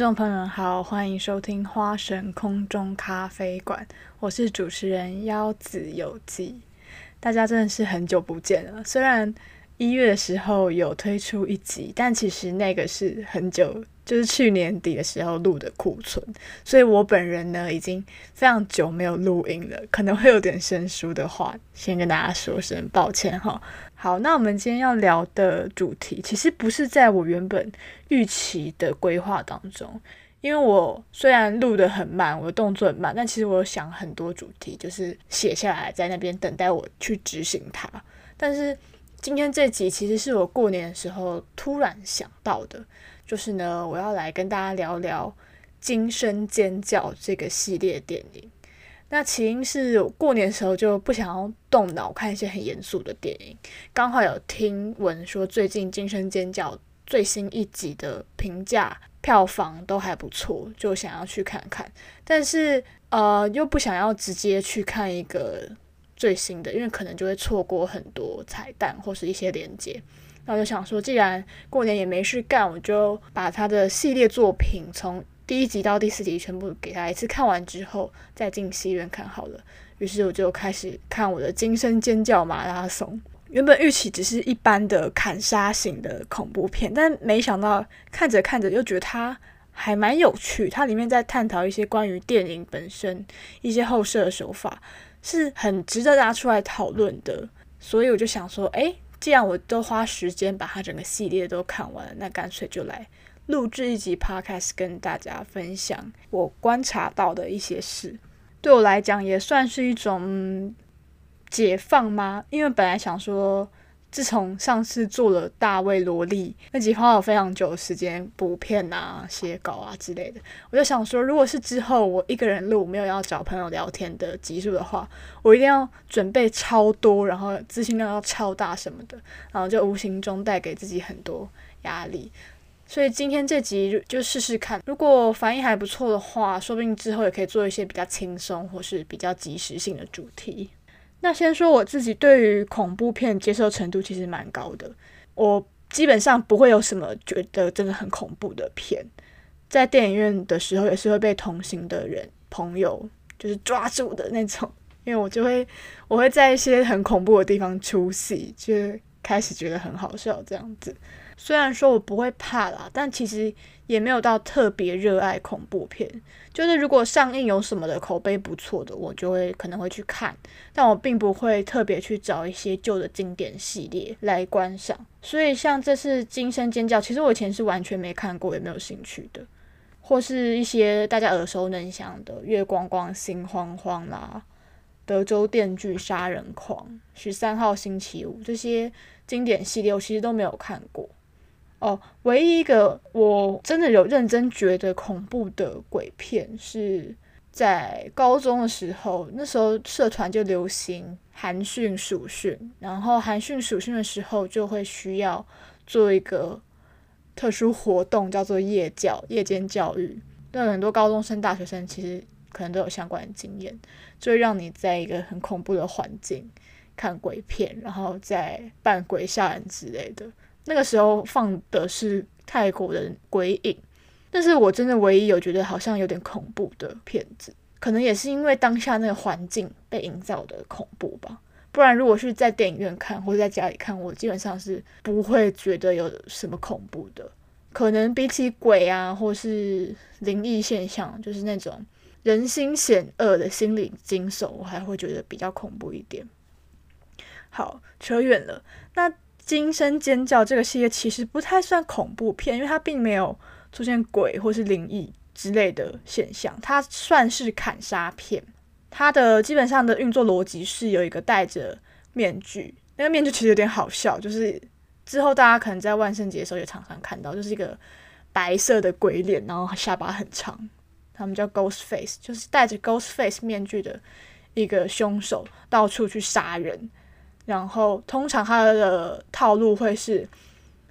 观众朋友们好，欢迎收听花神空中咖啡馆，我是主持人腰子有记。大家真的是很久不见了，虽然一月的时候有推出一集，但其实那个是很久，就是去年底的时候录的库存，所以我本人呢已经非常久没有录音了，可能会有点生疏的话，先跟大家说声抱歉哈。好，那我们今天要聊的主题，其实不是在我原本预期的规划当中，因为我虽然录的很慢，我的动作很慢，但其实我想很多主题，就是写下来在那边等待我去执行它，但是。今天这集其实是我过年的时候突然想到的，就是呢，我要来跟大家聊聊《惊声尖叫》这个系列电影。那起因是我过年的时候就不想要动脑看一些很严肃的电影，刚好有听闻说最近《惊声尖叫》最新一集的评价票房都还不错，就想要去看看，但是呃又不想要直接去看一个。最新的，因为可能就会错过很多彩蛋或是一些连接，那我就想说，既然过年也没事干，我就把他的系列作品从第一集到第四集全部给他一次看完之后，再进戏院看好了。于是我就开始看我的惊声尖叫马拉松。原本预期只是一般的砍杀型的恐怖片，但没想到看着看着又觉得它还蛮有趣。它里面在探讨一些关于电影本身一些后设手法。是很值得拿出来讨论的，所以我就想说，哎，既然我都花时间把它整个系列都看完了，那干脆就来录制一集 podcast 跟大家分享我观察到的一些事。对我来讲，也算是一种解放吗？因为本来想说。自从上次做了大卫萝莉那集，花了非常久的时间补片啊、写稿啊之类的，我就想说，如果是之后我一个人录，没有要找朋友聊天的集数的话，我一定要准备超多，然后资讯量要超大什么的，然后就无形中带给自己很多压力。所以今天这集就试试看，如果反应还不错的话，说不定之后也可以做一些比较轻松或是比较即时性的主题。那先说我自己对于恐怖片接受程度其实蛮高的，我基本上不会有什么觉得真的很恐怖的片，在电影院的时候也是会被同行的人朋友就是抓住的那种，因为我就会我会在一些很恐怖的地方出戏，就开始觉得很好笑这样子。虽然说我不会怕啦，但其实也没有到特别热爱恐怖片。就是如果上映有什么的口碑不错的，我就会可能会去看，但我并不会特别去找一些旧的经典系列来观赏。所以像这次《惊声尖叫》，其实我以前是完全没看过，也没有兴趣的，或是一些大家耳熟能详的《月光光心慌慌》啦，《德州电锯杀人狂》、《十三号星期五》这些经典系列，我其实都没有看过。哦，唯一一个我真的有认真觉得恐怖的鬼片，是在高中的时候，那时候社团就流行寒训暑训，然后寒训暑训的时候就会需要做一个特殊活动，叫做夜教、夜间教育。那很多高中生、大学生其实可能都有相关的经验，就会让你在一个很恐怖的环境看鬼片，然后再扮鬼吓人之类的。那个时候放的是泰国的鬼影，但是我真的唯一有觉得好像有点恐怖的片子，可能也是因为当下那个环境被营造的恐怖吧。不然如果是在电影院看或者在家里看，我基本上是不会觉得有什么恐怖的。可能比起鬼啊，或是灵异现象，就是那种人心险恶的心理惊悚，我还会觉得比较恐怖一点。好，扯远了，那。惊声尖叫这个系列其实不太算恐怖片，因为它并没有出现鬼或是灵异之类的现象，它算是砍杀片。它的基本上的运作逻辑是有一个戴着面具，那个面具其实有点好笑，就是之后大家可能在万圣节的时候也常常看到，就是一个白色的鬼脸，然后下巴很长，他们叫 Ghost Face，就是戴着 Ghost Face 面具的一个凶手，到处去杀人。然后，通常他的套路会是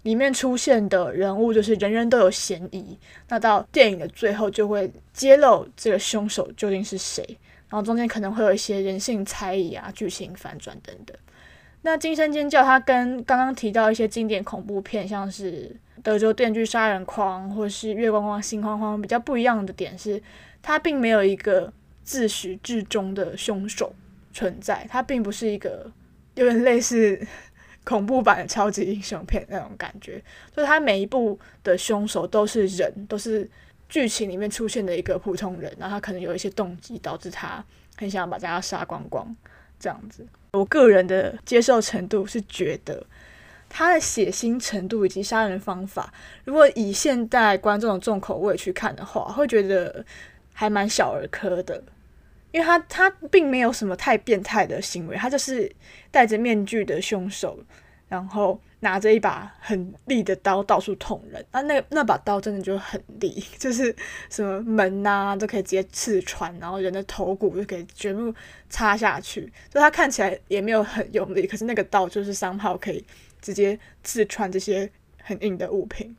里面出现的人物就是人人都有嫌疑，那到电影的最后就会揭露这个凶手究竟是谁，然后中间可能会有一些人性猜疑啊、剧情反转等等。那《惊声尖叫》它跟刚刚提到一些经典恐怖片，像是德州电锯杀人狂或是月光光心慌慌比较不一样的点是，它并没有一个自始至终的凶手存在，它并不是一个有点类似 恐怖版的超级英雄片那种感觉，就是他每一部的凶手都是人，都是剧情里面出现的一个普通人，然后他可能有一些动机导致他很想把大家杀光光这样子。我个人的接受程度是觉得。他的血腥程度以及杀人方法，如果以现代观众的重口味去看的话，会觉得还蛮小儿科的，因为他他并没有什么太变态的行为，他就是戴着面具的凶手，然后拿着一把很利的刀到处捅人，啊，那那把刀真的就很利，就是什么门呐都可以直接刺穿，然后人的头骨就可以全部插下去，就他看起来也没有很用力，可是那个刀就是三号可以。直接刺穿这些很硬的物品，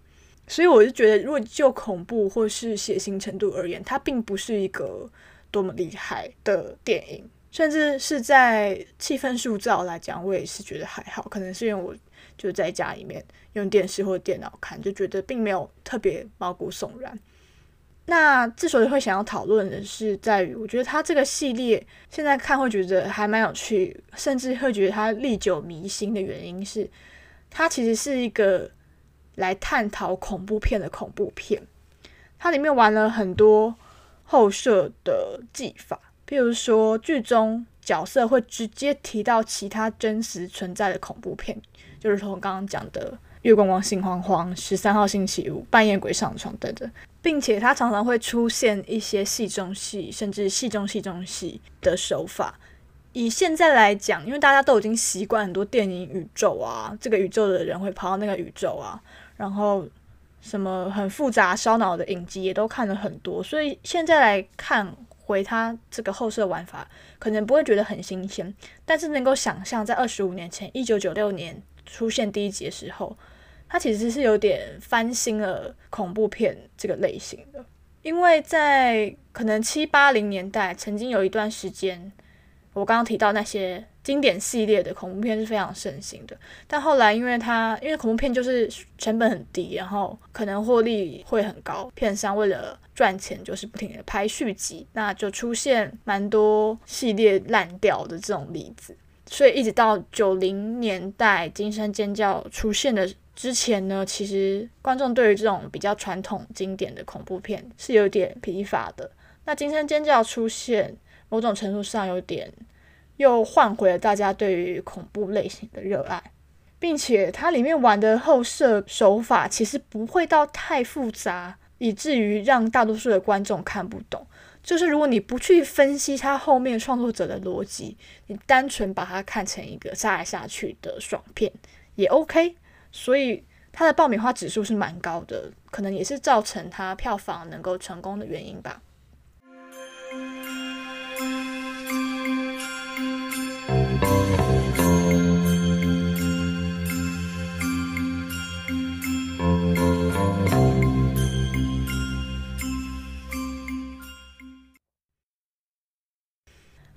所以我就觉得，如果就恐怖或是血腥程度而言，它并不是一个多么厉害的电影，甚至是在气氛塑造来讲，我也是觉得还好。可能是因为我就在家里面用电视或电脑看，就觉得并没有特别毛骨悚然。那之所以会想要讨论的是，在于我觉得它这个系列现在看会觉得还蛮有趣，甚至会觉得它历久弥新的原因是。它其实是一个来探讨恐怖片的恐怖片，它里面玩了很多后设的技法，譬如说剧中角色会直接提到其他真实存在的恐怖片，就是从刚刚讲的《月光光心慌慌》、《十三号星期五》、《半夜鬼上床》等等，并且它常常会出现一些戏中戏，甚至戏中戏中戏的手法。以现在来讲，因为大家都已经习惯很多电影宇宙啊，这个宇宙的人会跑到那个宇宙啊，然后什么很复杂烧脑的影集也都看了很多，所以现在来看回他这个后设玩法，可能不会觉得很新鲜，但是能够想象在二十五年前，一九九六年出现第一集的时候，它其实是有点翻新了恐怖片这个类型的，因为在可能七八零年代曾经有一段时间。我刚刚提到那些经典系列的恐怖片是非常盛行的，但后来因为它因为恐怖片就是成本很低，然后可能获利会很高，片商为了赚钱就是不停的拍续集，那就出现蛮多系列烂掉的这种例子。所以一直到九零年代《惊声尖叫》出现的之前呢，其实观众对于这种比较传统经典的恐怖片是有点疲乏的。那《惊声尖叫》出现。某种程度上，有点又换回了大家对于恐怖类型的热爱，并且它里面玩的后设手法其实不会到太复杂，以至于让大多数的观众看不懂。就是如果你不去分析它后面创作者的逻辑，你单纯把它看成一个杀来杀去的爽片也 OK。所以它的爆米花指数是蛮高的，可能也是造成它票房能够成功的原因吧。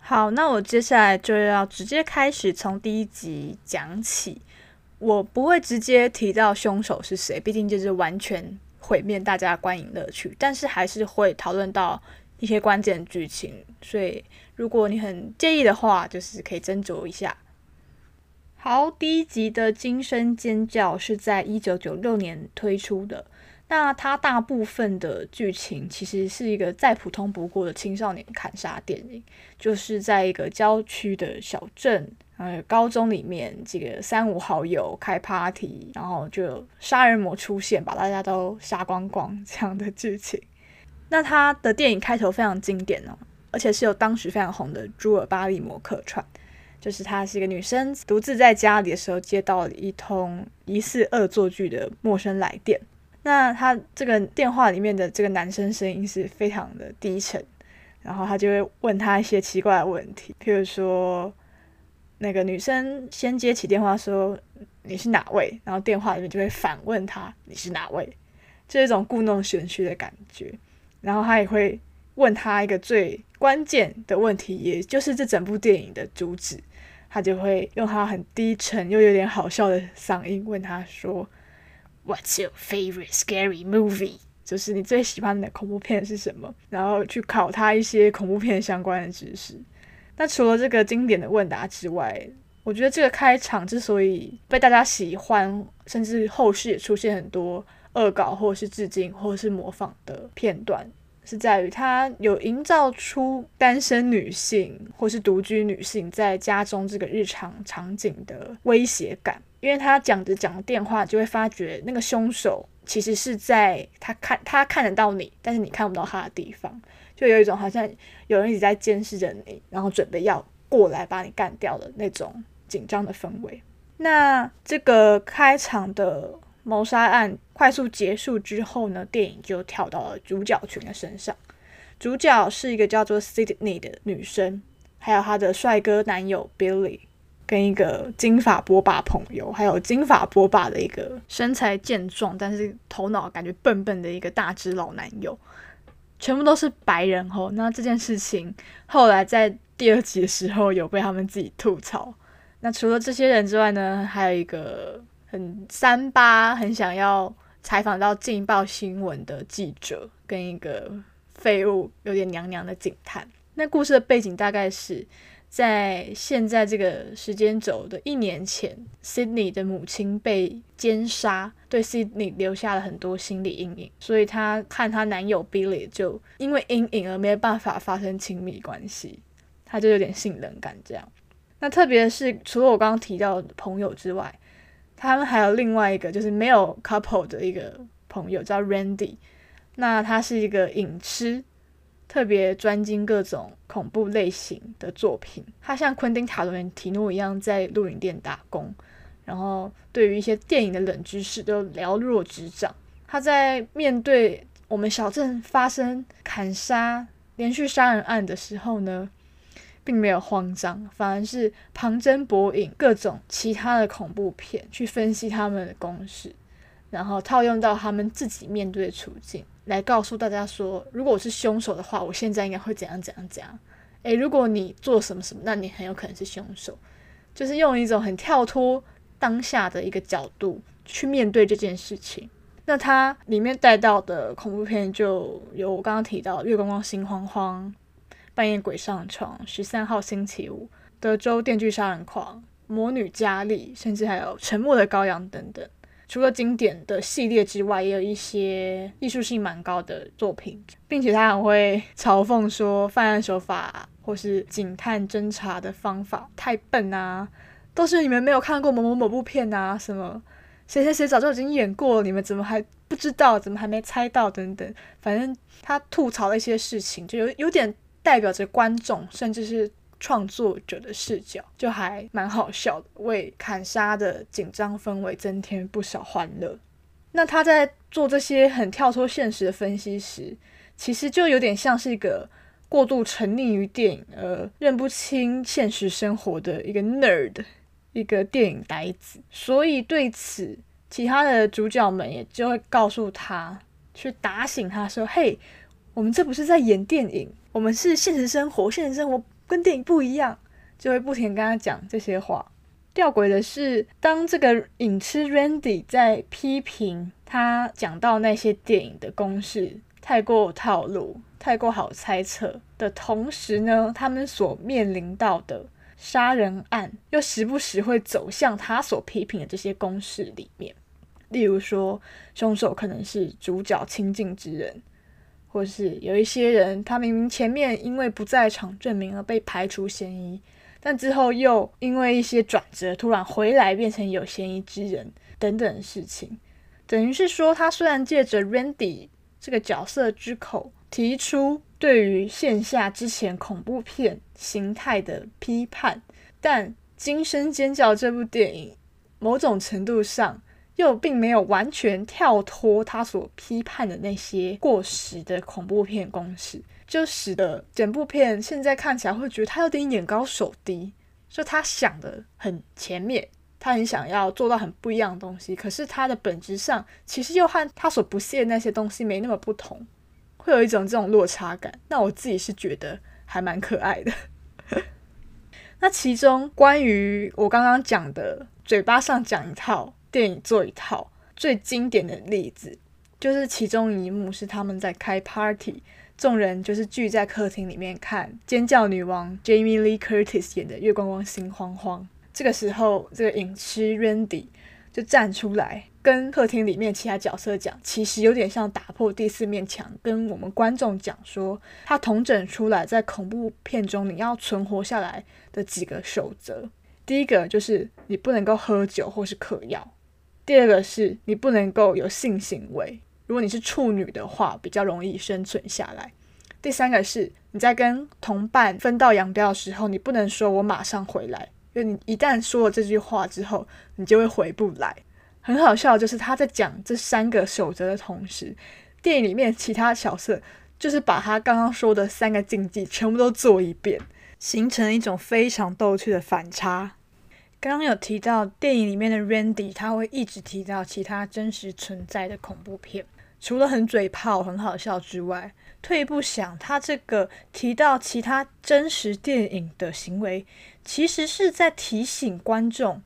好，那我接下来就要直接开始从第一集讲起。我不会直接提到凶手是谁，毕竟就是完全毁灭大家观影乐趣。但是还是会讨论到一些关键剧情，所以如果你很介意的话，就是可以斟酌一下。好，第一集的惊声尖叫是在一九九六年推出的。那它大部分的剧情其实是一个再普通不过的青少年砍杀电影，就是在一个郊区的小镇，呃，高中里面几个三五好友开 party，然后就杀人魔出现，把大家都杀光光这样的剧情。那它的电影开头非常经典哦，而且是由当时非常红的朱尔巴利摩客串，就是她是一个女生，独自在家里的时候接到了一通疑似恶作剧的陌生来电。那他这个电话里面的这个男生声音是非常的低沉，然后他就会问他一些奇怪的问题，譬如说，那个女生先接起电话说你是哪位，然后电话里面就会反问他你是哪位，这一种故弄玄虚的感觉，然后他也会问他一个最关键的问题，也就是这整部电影的主旨，他就会用他很低沉又有点好笑的嗓音问他说。What's your favorite scary movie？就是你最喜欢的恐怖片是什么？然后去考他一些恐怖片相关的知识。那除了这个经典的问答之外，我觉得这个开场之所以被大家喜欢，甚至后续也出现很多恶搞或者是致敬或者是模仿的片段，是在于它有营造出单身女性或是独居女性在家中这个日常场景的威胁感。因为他讲着讲电话，就会发觉那个凶手其实是在他看他看得到你，但是你看不到他的地方，就有一种好像有人一直在监视着你，然后准备要过来把你干掉的那种紧张的氛围。那这个开场的谋杀案快速结束之后呢，电影就跳到了主角群的身上。主角是一个叫做 Sydney 的女生，还有她的帅哥男友 Billy。跟一个金发波霸朋友，还有金发波霸的一个身材健壮，但是头脑感觉笨笨的一个大只老男友，全部都是白人吼。那这件事情后来在第二集的时候有被他们自己吐槽。那除了这些人之外呢，还有一个很三八、很想要采访到《劲爆新闻》的记者，跟一个废物、有点娘娘的警探。那故事的背景大概是。在现在这个时间轴的一年前，Sydney 的母亲被奸杀，对 Sydney 留下了很多心理阴影，所以她看她男友 Billy 就因为阴影而没有办法发生亲密关系，她就有点性冷感这样。那特别是除了我刚刚提到的朋友之外，他们还有另外一个就是没有 couple 的一个朋友叫 Randy，那他是一个影痴。特别专精各种恐怖类型的作品，他像昆汀·塔伦提诺一样在录影店打工，然后对于一些电影的冷知识都了若指掌。他在面对我们小镇发生砍杀、连续杀人案的时候呢，并没有慌张，反而是旁征博引各种其他的恐怖片，去分析他们的公式，然后套用到他们自己面对的处境。来告诉大家说，如果我是凶手的话，我现在应该会怎样怎样怎样。诶，如果你做什么什么，那你很有可能是凶手。就是用一种很跳脱当下的一个角度去面对这件事情。那它里面带到的恐怖片就有我刚刚提到《月光光心慌慌》、《半夜鬼上床》、《十三号星期五》、《德州电锯杀人狂》、《魔女佳丽》，甚至还有《沉默的羔羊》等等。除了经典的系列之外，也有一些艺术性蛮高的作品，并且他很会嘲讽说犯案手法或是警探侦查的方法太笨啊，都是你们没有看过某某某部片啊，什么谁谁谁早就已经演过了，你们怎么还不知道，怎么还没猜到等等，反正他吐槽了一些事情，就有有点代表着观众，甚至是。创作者的视角就还蛮好笑的，为砍杀的紧张氛围增添不少欢乐。那他在做这些很跳脱现实的分析时，其实就有点像是一个过度沉溺于电影而认不清现实生活的一个 nerd，一个电影呆子。所以对此，其他的主角们也就会告诉他，去打醒他说：“嘿，我们这不是在演电影，我们是现实生活，现实生活。”跟电影不一样，就会不停跟他讲这些话。吊诡的是，当这个影痴 Randy 在批评他讲到那些电影的公式太过套路、太过好猜测的同时呢，他们所面临到的杀人案又时不时会走向他所批评的这些公式里面。例如说，凶手可能是主角亲近之人。或是有一些人，他明明前面因为不在场证明而被排除嫌疑，但之后又因为一些转折突然回来变成有嫌疑之人等等事情，等于是说，他虽然借着 Randy 这个角色之口提出对于线下之前恐怖片形态的批判，但《惊声尖叫》这部电影某种程度上。又并没有完全跳脱他所批判的那些过时的恐怖片公式，就使得整部片现在看起来会觉得他有点眼高手低，就他想的很前面，他很想要做到很不一样的东西，可是他的本质上其实又和他所不屑的那些东西没那么不同，会有一种这种落差感。那我自己是觉得还蛮可爱的。那其中关于我刚刚讲的，嘴巴上讲一套。电影做一套，最经典的例子，就是其中一幕是他们在开 party，众人就是聚在客厅里面看尖叫女王 Jamie Lee Curtis 演的《月光光心慌慌》。这个时候，这个影师 Randy 就站出来，跟客厅里面其他角色讲，其实有点像打破第四面墙，跟我们观众讲说，他统整出来在恐怖片中你要存活下来的几个守则。第一个就是你不能够喝酒或是嗑药，第二个是你不能够有性行为，如果你是处女的话，比较容易生存下来。第三个是你在跟同伴分道扬镳的时候，你不能说我马上回来。因为你一旦说了这句话之后，你就会回不来。很好笑，就是他在讲这三个守则的同时，电影里面其他角色就是把他刚刚说的三个禁忌全部都做一遍，形成一种非常逗趣的反差。刚刚有提到电影里面的 Randy，他会一直提到其他真实存在的恐怖片，除了很嘴炮、很好笑之外。退一步想，他这个提到其他真实电影的行为，其实是在提醒观众，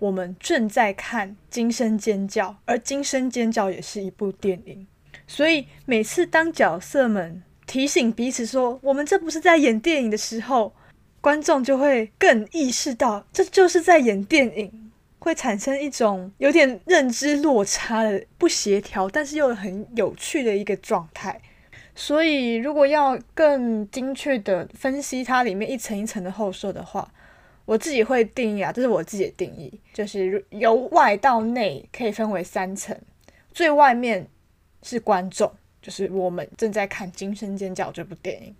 我们正在看《惊声尖叫》，而《惊声尖叫》也是一部电影。所以每次当角色们提醒彼此说“我们这不是在演电影”的时候，观众就会更意识到这就是在演电影，会产生一种有点认知落差的不协调，但是又很有趣的一个状态。所以，如果要更精确的分析它里面一层一层的后设的话，我自己会定义啊，这是我自己的定义，就是由外到内可以分为三层。最外面是观众，就是我们正在看《惊声尖叫》这部电影。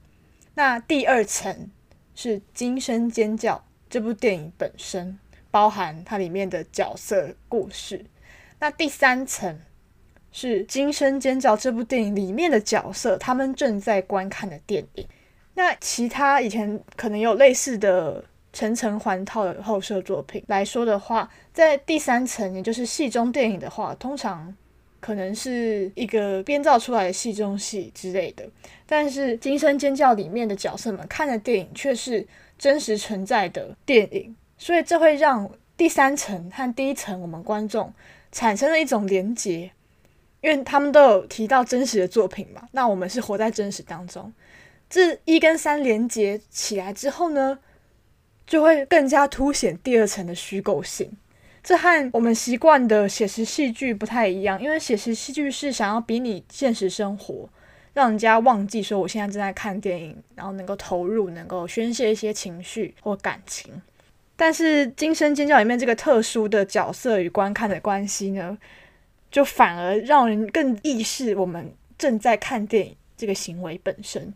那第二层是《惊声尖叫》这部电影本身，包含它里面的角色故事。那第三层。是《惊声尖叫》这部电影里面的角色，他们正在观看的电影。那其他以前可能有类似的层层环套的后设作品来说的话，在第三层，也就是戏中电影的话，通常可能是一个编造出来的戏中戏之类的。但是《惊声尖叫》里面的角色们看的电影却是真实存在的电影，所以这会让第三层和第一层我们观众产生了一种连结。因为他们都有提到真实的作品嘛，那我们是活在真实当中。这一跟三连接起来之后呢，就会更加凸显第二层的虚构性。这和我们习惯的写实戏剧不太一样，因为写实戏剧是想要比拟现实生活，让人家忘记说我现在正在看电影，然后能够投入，能够宣泄一些情绪或感情。但是《惊声尖叫》里面这个特殊的角色与观看的关系呢？就反而让人更意识我们正在看电影这个行为本身。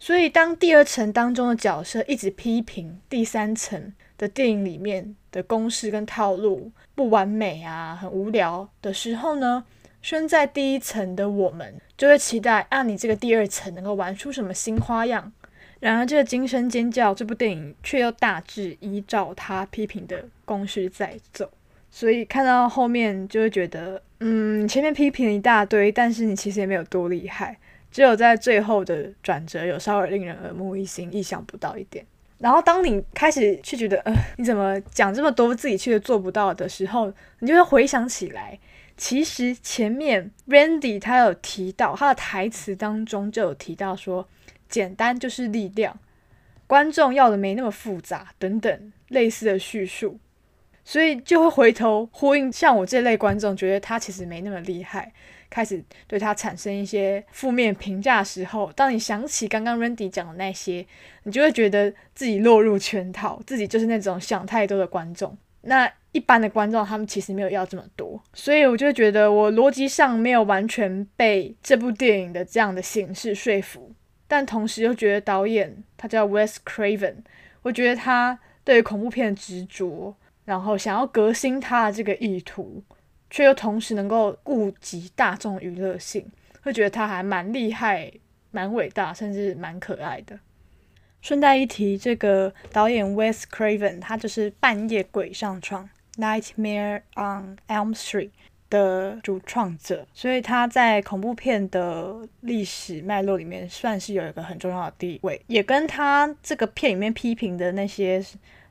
所以，当第二层当中的角色一直批评第三层的电影里面的公式跟套路不完美啊，很无聊的时候呢，身在第一层的我们就会期待啊，你这个第二层能够玩出什么新花样。然而，这个《惊声尖叫》这部电影却又大致依照他批评的公式在走。所以看到后面就会觉得，嗯，前面批评了一大堆，但是你其实也没有多厉害，只有在最后的转折有稍微令人耳目一新、意想不到一点。然后当你开始去觉得，呃，你怎么讲这么多自己却做不到的时候，你就会回想起来，其实前面 Randy 他有提到他的台词当中就有提到说，简单就是力量，观众要的没那么复杂等等类似的叙述。所以就会回头呼应，像我这类观众觉得他其实没那么厉害，开始对他产生一些负面评价的时候，当你想起刚刚 Randy 讲的那些，你就会觉得自己落入圈套，自己就是那种想太多的观众。那一般的观众他们其实没有要这么多，所以我就觉得我逻辑上没有完全被这部电影的这样的形式说服，但同时又觉得导演他叫 Wes Craven，我觉得他对恐怖片的执着。然后想要革新他的这个意图，却又同时能够顾及大众娱乐性，会觉得他还蛮厉害、蛮伟大，甚至蛮可爱的。顺带一提，这个导演 Wes Craven，他就是《半夜鬼上床》（Nightmare on Elm Street） 的主创者，所以他在恐怖片的历史脉络里面算是有一个很重要的地位，也跟他这个片里面批评的那些。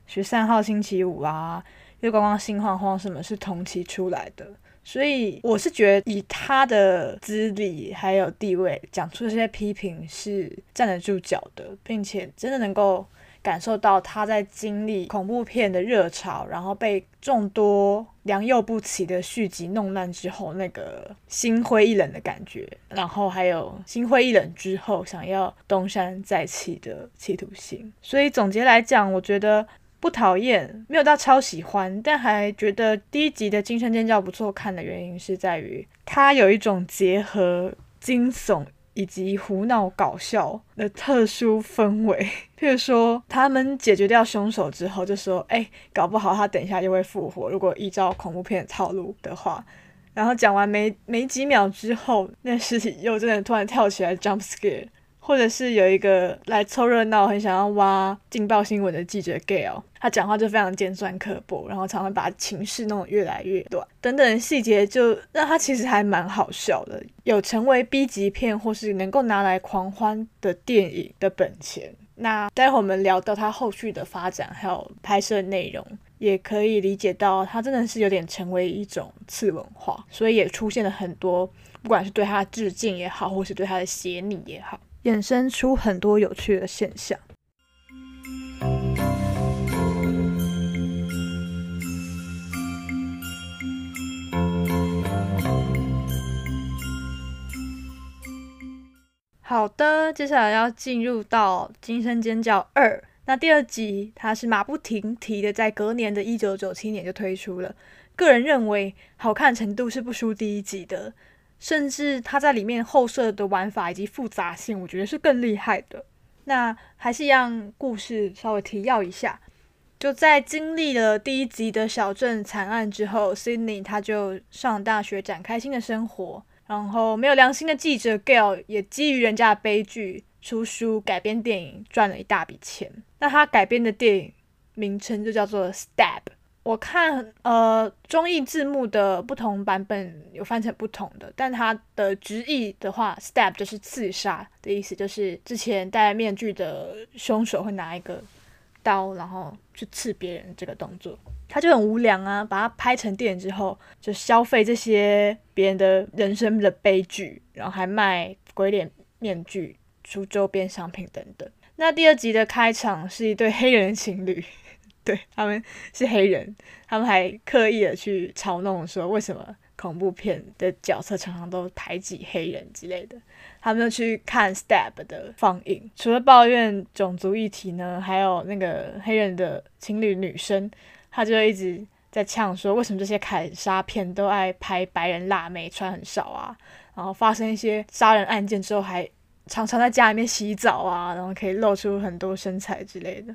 十三号星期五啊，月光光心慌慌，什么是同期出来的？所以我是觉得以他的资历还有地位，讲出这些批评是站得住脚的，并且真的能够感受到他在经历恐怖片的热潮，然后被众多良莠不齐的续集弄烂之后，那个心灰意冷的感觉，然后还有心灰意冷之后想要东山再起的企图心。所以总结来讲，我觉得。不讨厌，没有到超喜欢，但还觉得第一集的《惊声尖叫》不错看的原因是在于它有一种结合惊悚以及胡闹搞笑的特殊氛围。譬如说，他们解决掉凶手之后，就说：“哎，搞不好他等一下就会复活。”如果依照恐怖片的套路的话，然后讲完没没几秒之后，那 尸体又真的突然跳起来 jump scare。或者是有一个来凑热闹、很想要挖劲爆新闻的记者 Gale，他讲话就非常尖酸刻薄，然后常常把情绪弄得越来越短，等等细节就让他其实还蛮好笑的，有成为 B 级片或是能够拿来狂欢的电影的本钱。那待会我们聊到他后续的发展还有拍摄内容，也可以理解到他真的是有点成为一种次文化，所以也出现了很多不管是对他致敬也好，或是对他的邪拟也好。衍生出很多有趣的现象。好的，接下来要进入到《惊声尖叫二》。那第二集它是马不停蹄的，在隔年的一九九七年就推出了。个人认为，好看程度是不输第一集的。甚至它在里面后设的玩法以及复杂性，我觉得是更厉害的。那还是一样，故事稍微提要一下，就在经历了第一集的小镇惨案之后，Sydney 他就上大学展开新的生活。然后没有良心的记者 Gail 也基于人家的悲剧出书改编电影，赚了一大笔钱。那他改编的电影名称就叫做 Stab。我看呃中译字幕的不同版本有翻成不同的，但它的直译的话，stab 就是刺杀的意思，就是之前戴面具的凶手会拿一个刀，然后去刺别人这个动作，他就很无良啊，把它拍成电影之后，就消费这些别人的人生的悲剧，然后还卖鬼脸面具、出周边商品等等。那第二集的开场是一对黑人情侣。对他们是黑人，他们还刻意的去嘲弄说，为什么恐怖片的角色常常都排挤黑人之类的。他们去看《Stab》的放映，除了抱怨种族议题呢，还有那个黑人的情侣女生，他就一直在呛说，为什么这些砍杀片都爱拍白人辣妹，穿很少啊？然后发生一些杀人案件之后，还常常在家里面洗澡啊，然后可以露出很多身材之类的。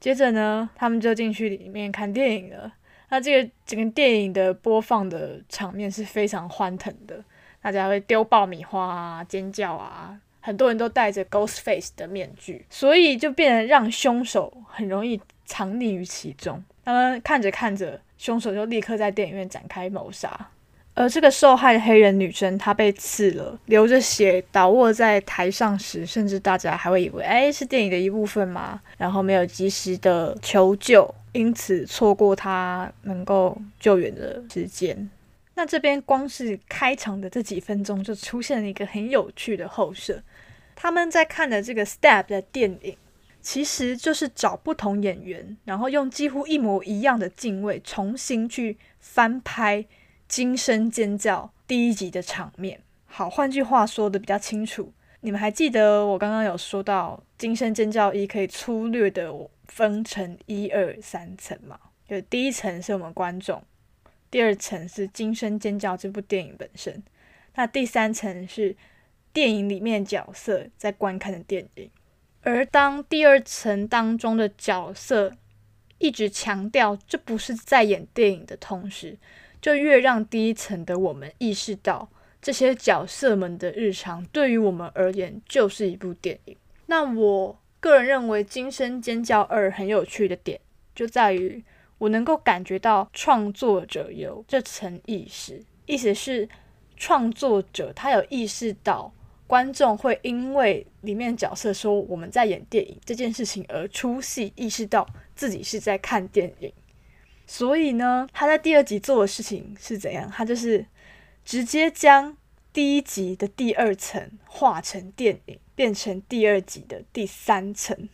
接着呢，他们就进去里面看电影了。那这个整个电影的播放的场面是非常欢腾的，大家会丢爆米花啊、尖叫啊，很多人都戴着 ghost face 的面具，所以就变得让凶手很容易藏匿于其中。他们看着看着，凶手就立刻在电影院展开谋杀。而这个受害的黑人女生，她被刺了，流着血倒卧在台上时，甚至大家还会以为，哎，是电影的一部分吗？然后没有及时的求救，因此错过她能够救援的时间。那这边光是开场的这几分钟，就出现了一个很有趣的后设。他们在看的这个《Step》的电影，其实就是找不同演员，然后用几乎一模一样的镜位，重新去翻拍。惊声尖叫第一集的场面，好，换句话说的比较清楚，你们还记得我刚刚有说到惊声尖叫一可以粗略的分成一二三层吗？就第一层是我们观众，第二层是惊声尖叫这部电影本身，那第三层是电影里面角色在观看的电影，而当第二层当中的角色一直强调这不是在演电影的同时。就越让第一层的我们意识到，这些角色们的日常对于我们而言就是一部电影。那我个人认为《惊声尖叫二》很有趣的点，就在于我能够感觉到创作者有这层意识，意思是创作者他有意识到观众会因为里面角色说我们在演电影这件事情而出戏，意识到自己是在看电影。所以呢，他在第二集做的事情是怎样？他就是直接将第一集的第二层画成电影，变成第二集的第三层。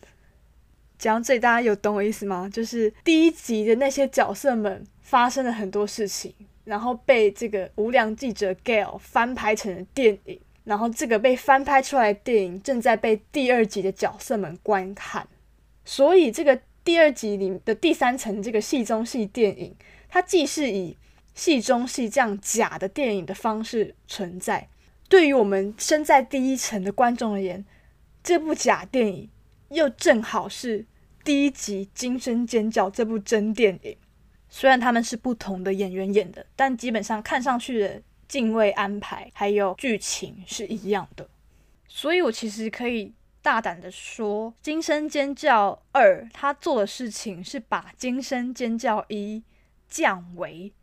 讲到这里，大家有懂我意思吗？就是第一集的那些角色们发生了很多事情，然后被这个无良记者 Gail 翻拍成了电影，然后这个被翻拍出来的电影正在被第二集的角色们观看，所以这个。第二集里的第三层这个戏中戏电影，它既是以戏中戏这样假的电影的方式存在，对于我们身在第一层的观众而言，这部假电影又正好是第一集《惊声尖叫》这部真电影。虽然他们是不同的演员演的，但基本上看上去的敬畏安排还有剧情是一样的，所以我其实可以。大胆的说，《惊声尖叫二》他做的事情是把《惊声尖叫一》降维，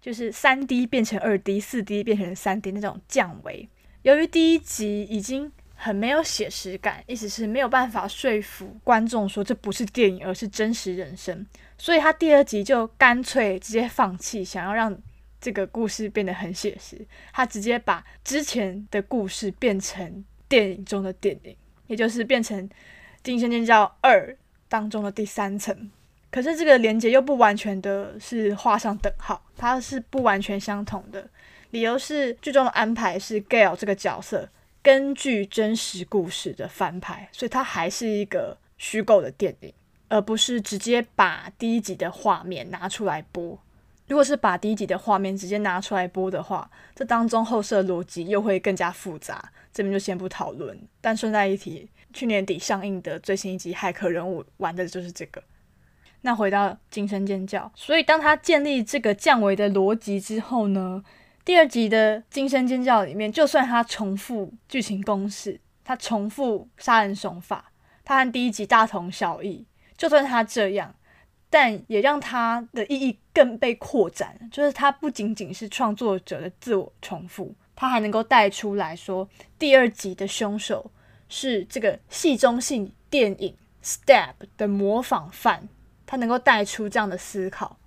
就是三 D 变成二 D，四 D 变成三 D 那种降维。由于第一集已经很没有写实感，意思是没有办法说服观众说这不是电影，而是真实人生，所以他第二集就干脆直接放弃，想要让这个故事变得很写实，他直接把之前的故事变成电影中的电影。也就是变成《惊声尖叫二》当中的第三层，可是这个连接又不完全的是画上等号，它是不完全相同的。理由是剧中的安排是 Gail 这个角色根据真实故事的翻拍，所以它还是一个虚构的电影，而不是直接把第一集的画面拿出来播。如果是把第一集的画面直接拿出来播的话，这当中后设逻辑又会更加复杂。这边就先不讨论。但顺带一提，去年底上映的最新一集《骇客人物》玩的就是这个。那回到惊声尖叫，所以当他建立这个降维的逻辑之后呢，第二集的惊声尖叫里面，就算他重复剧情公式，他重复杀人手法，他和第一集大同小异，就算他这样。但也让它的意义更被扩展，就是它不仅仅是创作者的自我重复，它还能够带出来说，第二集的凶手是这个戏中戏电影《Step》的模仿犯，它能够带出这样的思考。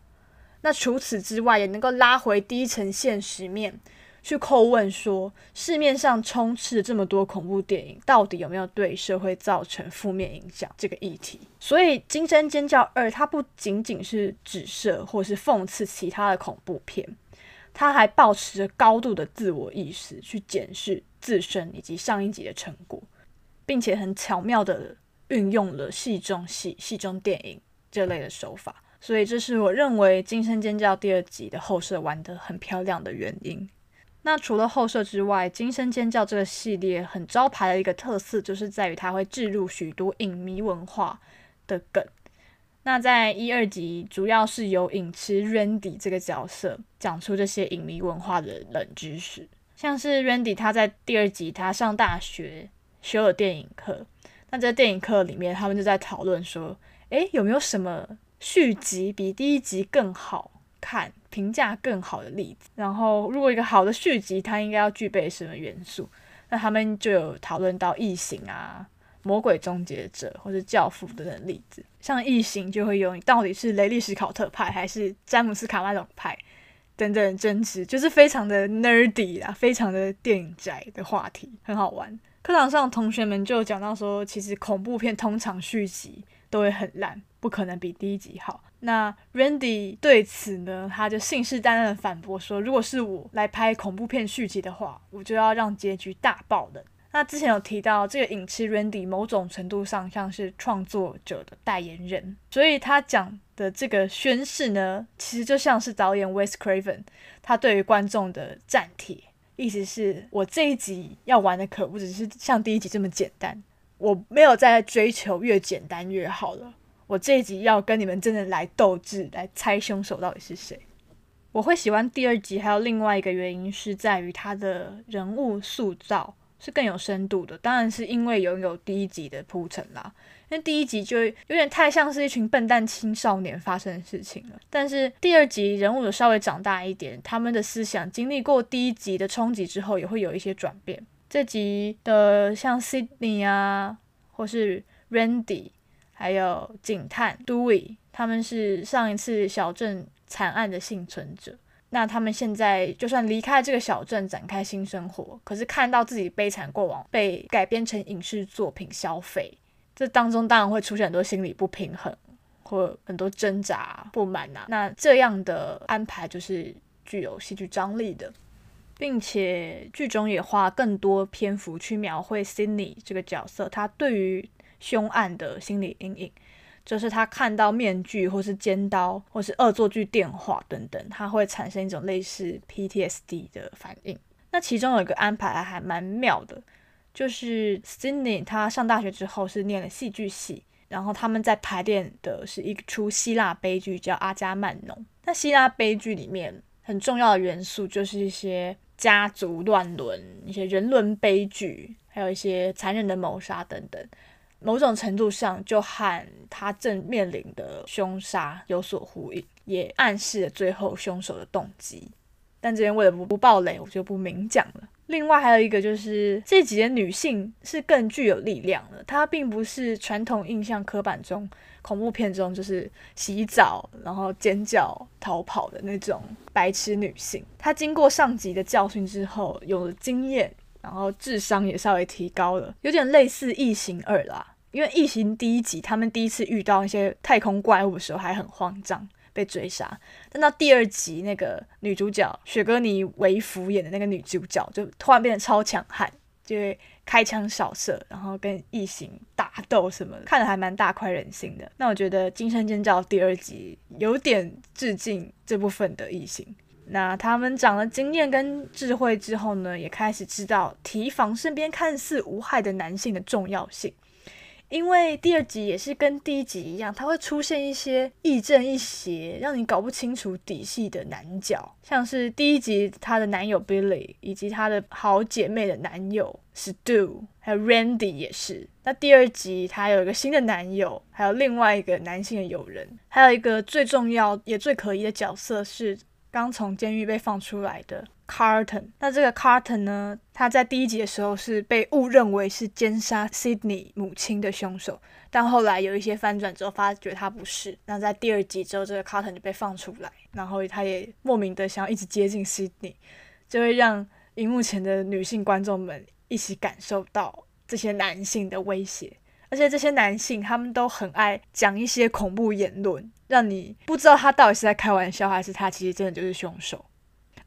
那除此之外，也能够拉回第一层现实面。去叩问说，市面上充斥这么多恐怖电影，到底有没有对社会造成负面影响？这个议题，所以《惊声尖叫二》它不仅仅是指涉或是讽刺其他的恐怖片，它还保持着高度的自我意识去检视自身以及上一集的成果，并且很巧妙的运用了戏中戏、戏中电影这类的手法。所以，这是我认为《惊声尖叫》第二集的后设玩得很漂亮的原因。那除了后设之外，《惊声尖叫》这个系列很招牌的一个特色，就是在于它会置入许多影迷文化的梗。那在一二集，主要是由影痴 Randy 这个角色讲出这些影迷文化的冷知识，像是 Randy 他在第二集他上大学修了电影课，那在电影课里面，他们就在讨论说，诶，有没有什么续集比第一集更好看？评价更好的例子，然后如果一个好的续集，它应该要具备什么元素？那他们就有讨论到异形啊、魔鬼终结者或者教父等等例子。像异形就会有你到底是雷利史考特派还是詹姆斯卡麦隆派等等争执，就是非常的 nerdy 啦，非常的电影宅的话题，很好玩。课堂上同学们就讲到说，其实恐怖片通常续集都会很烂，不可能比第一集好。那 Randy 对此呢，他就信誓旦旦的反驳说：“如果是我来拍恐怖片续集的话，我就要让结局大爆冷。”那之前有提到，这个影痴 Randy 某种程度上像是创作者的代言人，所以他讲的这个宣誓呢，其实就像是导演 Wes Craven 他对于观众的战帖，意思是我这一集要玩的可不只是像第一集这么简单，我没有再追求越简单越好了。我这一集要跟你们真的来斗智，来猜凶手到底是谁。我会喜欢第二集，还有另外一个原因是在于他的人物塑造是更有深度的。当然是因为拥有第一集的铺陈啦，因为第一集就有点太像是一群笨蛋青少年发生的事情了。但是第二集人物有稍微长大一点，他们的思想经历过第一集的冲击之后，也会有一些转变。这集的像 Sydney 啊，或是 Randy。还有警探 Dewey，他们是上一次小镇惨案的幸存者。那他们现在就算离开这个小镇，展开新生活，可是看到自己悲惨过往被改编成影视作品消费，这当中当然会出现很多心理不平衡，或很多挣扎、不满呐。那这样的安排就是具有戏剧张力的，并且剧中也花更多篇幅去描绘 Sydney 这个角色，他对于凶案的心理阴影。就是他看到面具，或是尖刀，或是恶作剧电话等等，他会产生一种类似 PTSD 的反应。那其中有一个安排还蛮妙的，就是 Sydney 他上大学之后是念了戏剧系，然后他们在排练的是一出希腊悲剧叫《阿加曼农》。那希腊悲剧里面很重要的元素就是一些家族乱伦、一些人伦悲剧，还有一些残忍的谋杀等等。某种程度上，就和他正面临的凶杀有所呼应，也暗示了最后凶手的动机。但这边为了不不暴雷，我就不明讲了。另外还有一个就是，这几年女性是更具有力量的，她并不是传统印象刻板中恐怖片中就是洗澡然后尖叫逃跑的那种白痴女性。她经过上级的教训之后，有了经验。然后智商也稍微提高了，有点类似《异形二》啦。因为《异形》第一集他们第一次遇到一些太空怪物的时候还很慌张，被追杀。但到第二集，那个女主角雪歌妮维弗演的那个女主角就突然变得超强悍，就会开枪扫射，然后跟异形打斗什么，看的还蛮大快人心的。那我觉得《惊声尖叫》第二集有点致敬这部分的异形。那他们长了经验跟智慧之后呢，也开始知道提防身边看似无害的男性的重要性。因为第二集也是跟第一集一样，它会出现一些亦正亦邪、让你搞不清楚底细的男角，像是第一集她的男友 Billy，以及她的好姐妹的男友 Stu，还有 Randy 也是。那第二集她有一个新的男友，还有另外一个男性的友人，还有一个最重要也最可疑的角色是。刚从监狱被放出来的 Carton，那这个 Carton 呢？他在第一集的时候是被误认为是奸杀 Sydney 母亲的凶手，但后来有一些翻转之后，发觉他不是。那在第二集之后，这个 Carton 就被放出来，然后他也莫名的想要一直接近 Sydney，就会让荧幕前的女性观众们一起感受到这些男性的威胁。而且这些男性他们都很爱讲一些恐怖言论，让你不知道他到底是在开玩笑，还是他其实真的就是凶手。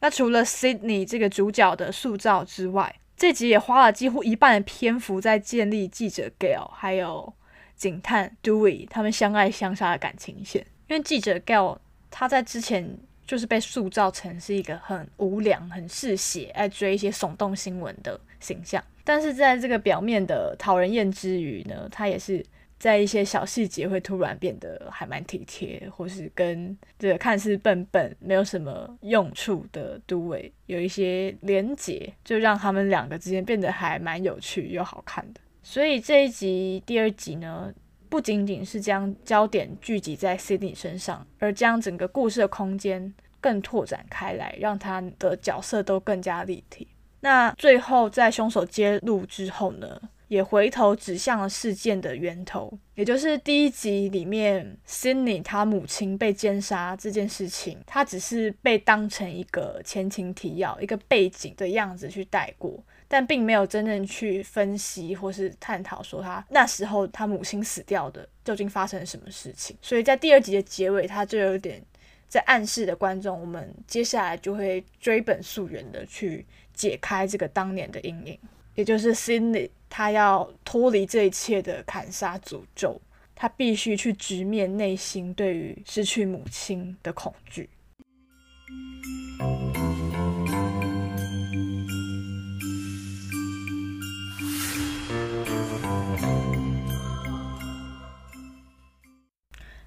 那除了 Sydney 这个主角的塑造之外，这集也花了几乎一半的篇幅在建立记者 Gail 还有警探 Dewey 他们相爱相杀的感情线。因为记者 Gail 他在之前就是被塑造成是一个很无良、很嗜血、爱追一些耸动新闻的形象。但是在这个表面的讨人厌之余呢，他也是在一些小细节会突然变得还蛮体贴，或是跟这个看似笨笨、没有什么用处的都伟有一些连结，就让他们两个之间变得还蛮有趣又好看的。所以这一集第二集呢，不仅仅是将焦点聚集在 Sydney 身上，而将整个故事的空间更拓展开来，让他的角色都更加立体。那最后，在凶手揭露之后呢，也回头指向了事件的源头，也就是第一集里面 Sydney 他母亲被奸杀这件事情，他只是被当成一个前情提要、一个背景的样子去带过，但并没有真正去分析或是探讨说他那时候他母亲死掉的究竟发生了什么事情。所以在第二集的结尾，他就有点在暗示的观众，我们接下来就会追本溯源的去。解开这个当年的阴影，也就是心里他要脱离这一切的砍杀诅咒，他必须去直面内心对于失去母亲的恐惧。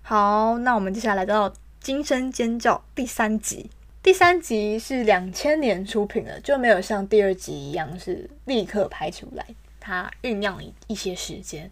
好，那我们接下来到《惊声尖叫》第三集。第三集是两千年出品的，就没有像第二集一样是立刻拍出来，它酝酿一一些时间。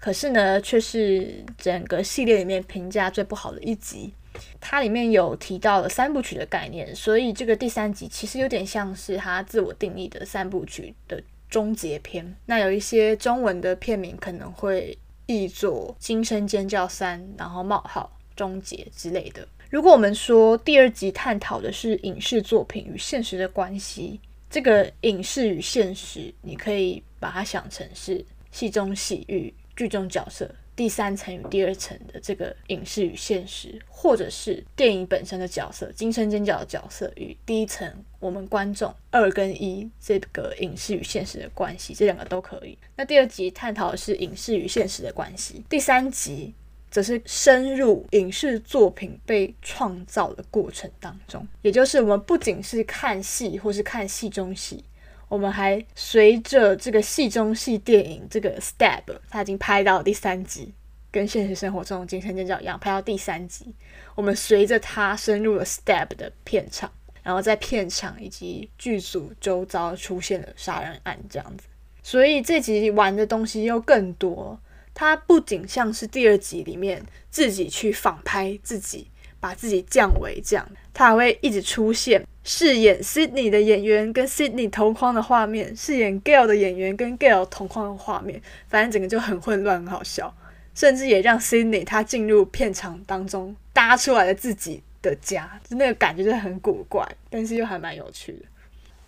可是呢，却是整个系列里面评价最不好的一集。它里面有提到了三部曲的概念，所以这个第三集其实有点像是它自我定义的三部曲的终结篇。那有一些中文的片名可能会译作《惊声尖叫三》，然后冒号终结之类的。如果我们说第二集探讨的是影视作品与现实的关系，这个影视与现实，你可以把它想成是戏中戏与剧中角色。第三层与第二层的这个影视与现实，或者是电影本身的角色，惊声尖叫的角色与第一层我们观众二跟一这个影视与现实的关系，这两个都可以。那第二集探讨的是影视与现实的关系，第三集则是深入影视作品被创造的过程当中，也就是我们不仅是看戏或是看戏中戏。我们还随着这个戏中戏电影这个 Stab，它已经拍到第三集，跟现实生活中的惊声尖叫一样，拍到第三集。我们随着它深入了 Stab 的片场，然后在片场以及剧组周遭出现了杀人案这样子。所以这集玩的东西又更多。他不仅像是第二集里面自己去仿拍自己。把自己降为这样，他还会一直出现饰演 Sydney 的演员跟 Sydney 同框的画面，饰演 Gail 的演员跟 Gail 同框的画面，反正整个就很混乱，很好笑，甚至也让 Sydney 他进入片场当中搭出来的自己的家，就那个感觉就很古怪，但是又还蛮有趣的。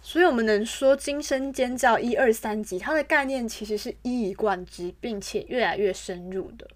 所以我们能说《惊声尖叫》一二三集，它的概念其实是一以贯之，并且越来越深入的。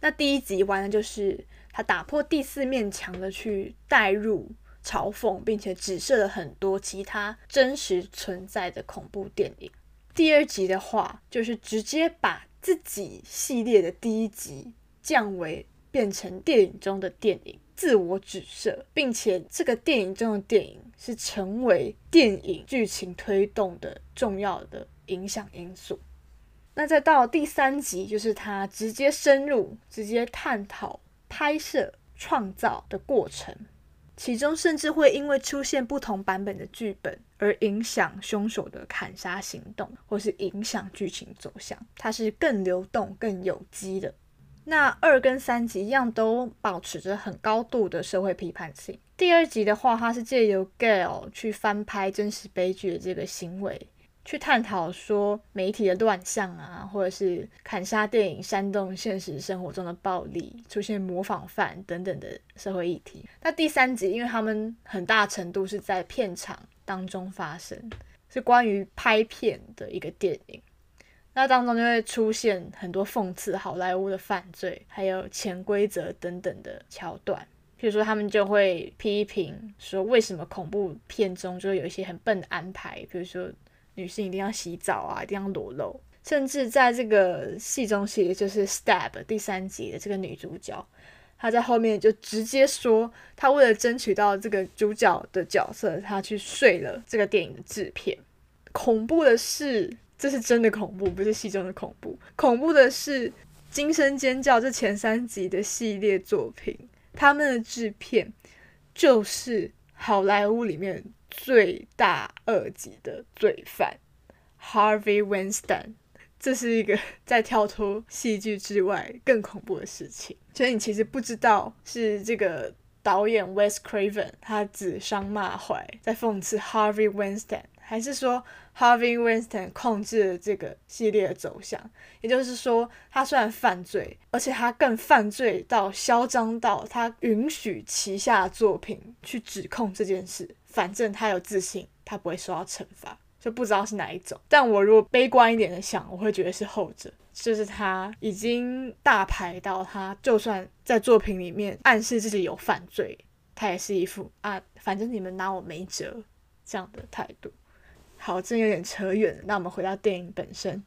那第一集玩的就是。他打破第四面墙的去带入嘲讽，并且指涉了很多其他真实存在的恐怖电影。第二集的话，就是直接把自己系列的第一集降为变成电影中的电影，自我指涉，并且这个电影中的电影是成为电影剧情推动的重要的影响因素。那再到第三集，就是他直接深入，直接探讨。拍摄创造的过程，其中甚至会因为出现不同版本的剧本而影响凶手的砍杀行动，或是影响剧情走向。它是更流动、更有机的。那二跟三集一样，都保持着很高度的社会批判性。第二集的话，它是借由 Gail 去翻拍真实悲剧的这个行为。去探讨说媒体的乱象啊，或者是砍杀电影煽动现实生活中的暴力，出现模仿犯等等的社会议题。那第三集，因为他们很大程度是在片场当中发生，是关于拍片的一个电影，那当中就会出现很多讽刺好莱坞的犯罪，还有潜规则等等的桥段。譬如说，他们就会批评说，为什么恐怖片中就会有一些很笨的安排，比如说。女性一定要洗澡啊，一定要裸露，甚至在这个戏中戏，就是《Stab》第三集的这个女主角，她在后面就直接说，她为了争取到这个主角的角色，她去睡了这个电影的制片。恐怖的是，这是真的恐怖，不是戏中的恐怖。恐怖的是，《惊声尖叫》这前三集的系列作品，他们的制片就是好莱坞里面。最大二级的罪犯 Harvey Weinstein，这是一个在跳脱戏剧之外更恐怖的事情。所以你其实不知道是这个导演 Wes Craven 他指桑骂槐在讽刺 Harvey Weinstein，还是说 Harvey Weinstein 控制了这个系列的走向？也就是说，他虽然犯罪，而且他更犯罪到嚣张到他允许旗下作品去指控这件事。反正他有自信，他不会受到惩罚，就不知道是哪一种。但我如果悲观一点的想，我会觉得是后者，就是他已经大牌到他就算在作品里面暗示自己有犯罪，他也是一副啊，反正你们拿我没辙这样的态度。好，这有点扯远了。那我们回到电影本身。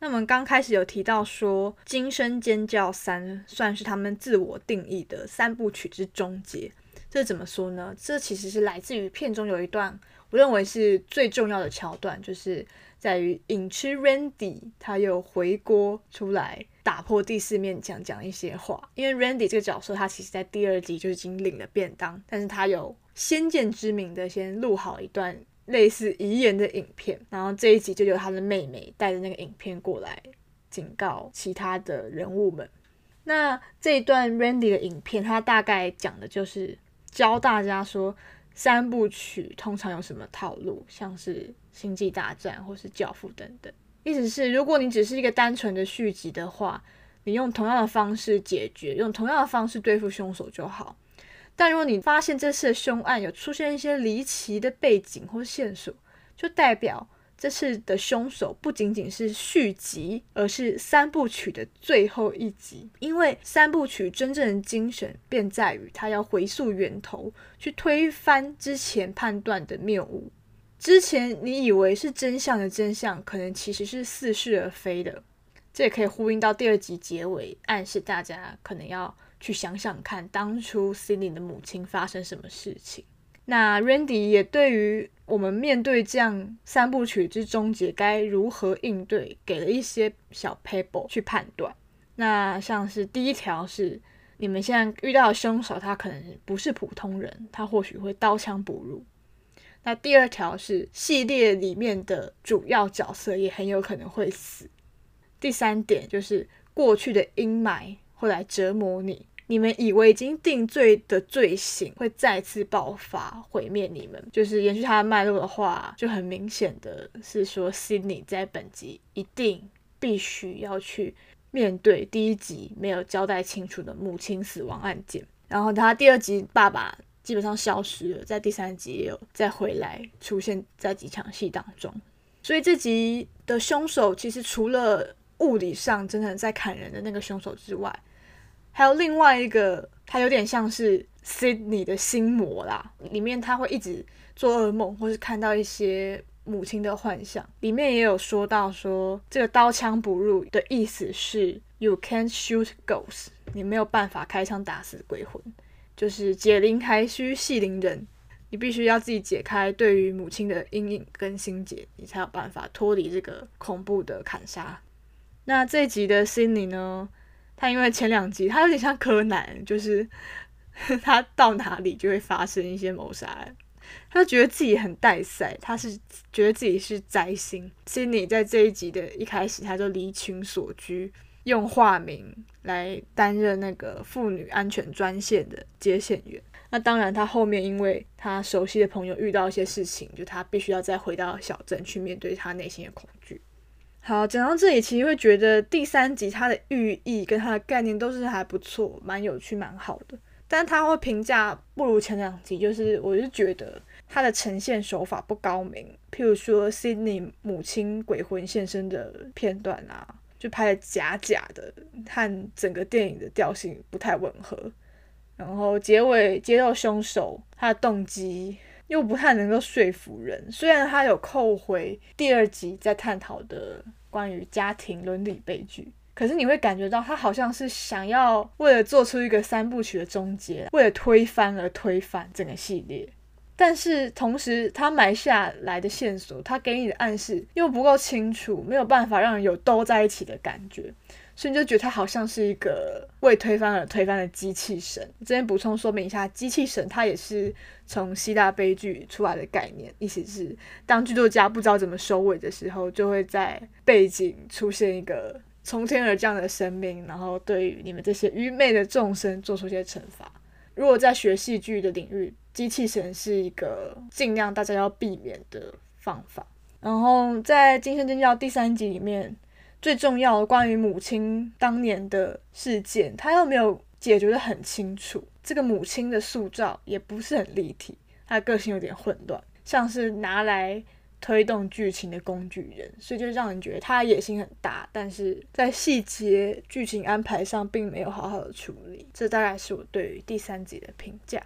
那我们刚开始有提到说，《惊声尖叫三》算是他们自我定义的三部曲之终结。这怎么说呢？这其实是来自于片中有一段，我认为是最重要的桥段，就是在于影痴 Randy 他又回锅出来，打破第四面墙，讲一些话。因为 Randy 这个角色，他其实在第二集就已经领了便当，但是他有先见之明的先录好一段类似遗言的影片，然后这一集就由他的妹妹带着那个影片过来警告其他的人物们。那这一段 Randy 的影片，他大概讲的就是。教大家说三部曲通常有什么套路，像是《星际大战》或是《教父》等等。意思是，如果你只是一个单纯的续集的话，你用同样的方式解决，用同样的方式对付凶手就好。但如果你发现这次的凶案有出现一些离奇的背景或线索，就代表这次的凶手不仅仅是续集，而是三部曲的最后一集。因为三部曲真正的精神便在于他要回溯源头，去推翻之前判断的谬误。之前你以为是真相的真相，可能其实是似是而非的。这也可以呼应到第二集结尾，暗示大家可能要去想想看，当初 Cindy 的母亲发生什么事情。那 Randy 也对于我们面对这样三部曲之终结该如何应对，给了一些小 paper 去判断。那像是第一条是，你们现在遇到的凶手，他可能不是普通人，他或许会刀枪不入。那第二条是系列里面的主要角色也很有可能会死。第三点就是过去的阴霾会来折磨你，你们以为已经定罪的罪行会再次爆发毁灭你们。就是延续它的脉络的话，就很明显的是说，Cindy 在本集一定必须要去面对第一集没有交代清楚的母亲死亡案件，然后他第二集爸爸。基本上消失了，在第三集也有再回来出现在几场戏当中，所以这集的凶手其实除了物理上真的在砍人的那个凶手之外，还有另外一个，他有点像是 Sydney 的心魔啦，里面他会一直做噩梦，或是看到一些母亲的幻象。里面也有说到说，这个刀枪不入的意思是 You can't shoot ghosts，你没有办法开枪打死鬼魂。就是解铃还须系铃人，你必须要自己解开对于母亲的阴影跟心结，你才有办法脱离这个恐怖的砍杀。那这一集的心理呢？他因为前两集他有点像柯南，就是 他到哪里就会发生一些谋杀案，他就觉得自己很带赛，他是觉得自己是灾星。心理在这一集的一开始，他就离群所居。用化名来担任那个妇女安全专线的接线员。那当然，他后面因为他熟悉的朋友遇到一些事情，就他必须要再回到小镇去面对他内心的恐惧。好，讲到这里，其实会觉得第三集它的寓意跟它的概念都是还不错，蛮有趣，蛮好的。但他会评价不如前两集，就是我是觉得它的呈现手法不高明，譬如说 Sydney 母亲鬼魂现身的片段啊。就拍的假假的，和整个电影的调性不太吻合。然后结尾揭露凶手，他的动机又不太能够说服人。虽然他有扣回第二集在探讨的关于家庭伦理悲剧，可是你会感觉到他好像是想要为了做出一个三部曲的终结，为了推翻而推翻整个系列。但是同时，他埋下来的线索，他给你的暗示又不够清楚，没有办法让人有都在一起的感觉，所以你就觉得他好像是一个为推翻而推翻的机器神。这边补充说明一下，机器神它也是从希腊悲剧出来的概念，意思是当剧作家不知道怎么收尾的时候，就会在背景出现一个从天而降的生命，然后对于你们这些愚昧的众生做出一些惩罚。如果在学戏剧的领域，机器神是一个尽量大家要避免的方法。然后在《惊声尖叫》第三集里面，最重要的关于母亲当年的事件，他又没有解决的很清楚。这个母亲的塑造也不是很立体，她的个性有点混乱，像是拿来。推动剧情的工具人，所以就让人觉得他野心很大，但是在细节剧情安排上并没有好好的处理。这大概是我对于第三集的评价。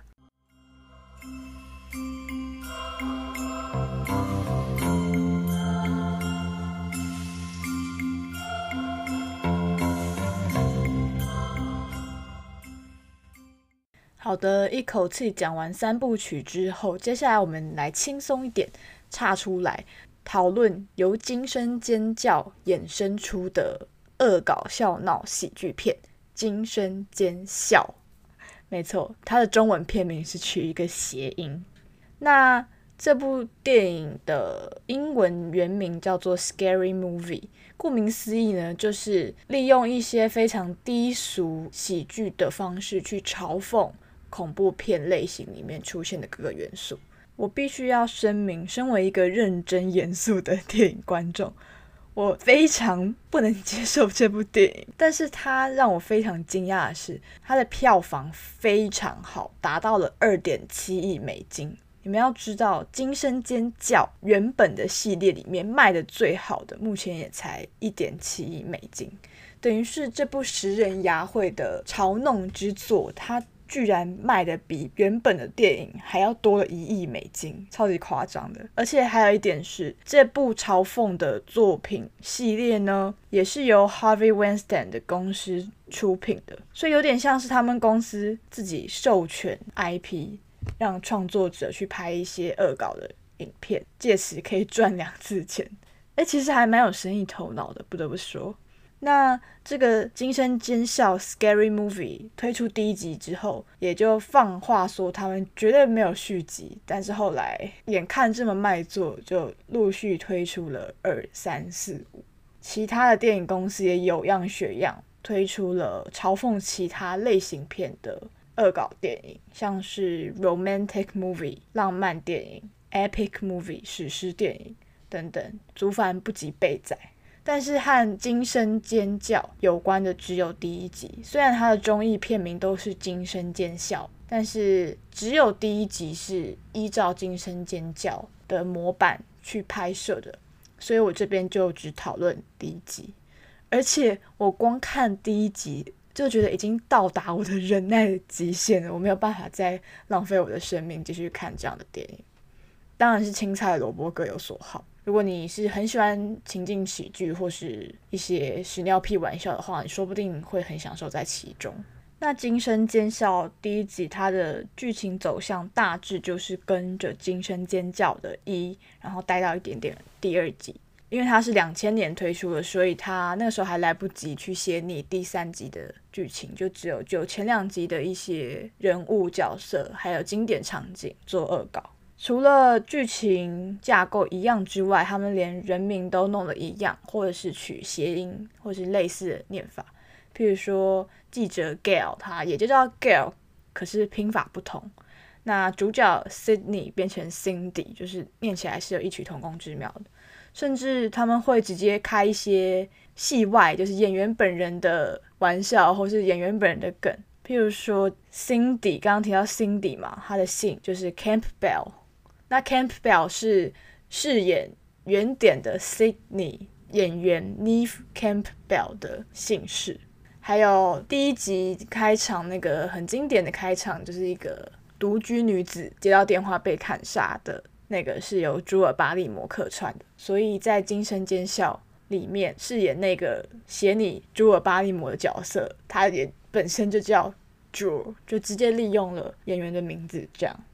好的，一口气讲完三部曲之后，接下来我们来轻松一点。岔出来讨论由惊声尖叫衍生出的恶搞笑闹喜剧片《惊声尖笑》。没错，它的中文片名是取一个谐音。那这部电影的英文原名叫做《Scary Movie》，顾名思义呢，就是利用一些非常低俗喜剧的方式去嘲讽恐怖片类型里面出现的各个元素。我必须要声明，身为一个认真严肃的 电影观众，我非常不能接受这部电影，但是它让我非常惊讶的是，它的票房非常好，达到了二点七亿美金。你们要知道，《惊声尖叫》原本的系列里面卖的最好的，目前也才一点七亿美金，等于是这部食人牙会的嘲弄之作，它。居然卖的比原本的电影还要多了一亿美金，超级夸张的。而且还有一点是，这部嘲讽的作品系列呢，也是由 Harvey Weinstein 的公司出品的，所以有点像是他们公司自己授权 IP，让创作者去拍一些恶搞的影片，借此可以赚两次钱。哎，其实还蛮有生意头脑的，不得不说。那这个惊声尖笑 Scary Movie 推出第一集之后，也就放话说他们绝对没有续集。但是后来眼看这么卖座，就陆续推出了二三四五。其他的电影公司也有样学样，推出了嘲讽其他类型片的恶搞电影，像是 Romantic Movie 浪漫电影、Epic Movie 史诗电影等等，足凡不及被宰。但是和惊声尖叫有关的只有第一集，虽然它的中译片名都是惊声尖笑，但是只有第一集是依照惊声尖叫的模板去拍摄的，所以我这边就只讨论第一集。而且我光看第一集就觉得已经到达我的忍耐极限了，我没有办法再浪费我的生命继续看这样的电影。当然是青菜萝卜各有所好。如果你是很喜欢情境喜剧或是一些屎尿屁玩笑的话，你说不定会很享受在其中。那《惊声尖笑》第一集它的剧情走向大致就是跟着《惊声尖叫》的一，然后带到一点点第二集。因为它是两千年推出的，所以它那个时候还来不及去写你第三集的剧情，就只有就前两集的一些人物角色还有经典场景做恶搞。除了剧情架构一样之外，他们连人名都弄得一样，或者是取谐音，或是类似的念法。譬如说，记者 Gail，他也就叫 Gail，可是拼法不同。那主角 Sydney 变成 Cindy，就是念起来是有异曲同工之妙的。甚至他们会直接开一些戏外，就是演员本人的玩笑，或是演员本人的梗。譬如说，Cindy 刚刚提到 Cindy 嘛，他的姓就是 Campbell。那 Campbell 是饰演原点的 Sydney 演员 Neve Campbell 的姓氏。还有第一集开场那个很经典的开场，就是一个独居女子接到电话被砍杀的那个，是由朱尔巴利摩客串的。所以在《惊声尖笑》里面饰演那个写你朱尔巴利摩的角色，他也本身就叫 Drew，就直接利用了演员的名字这样。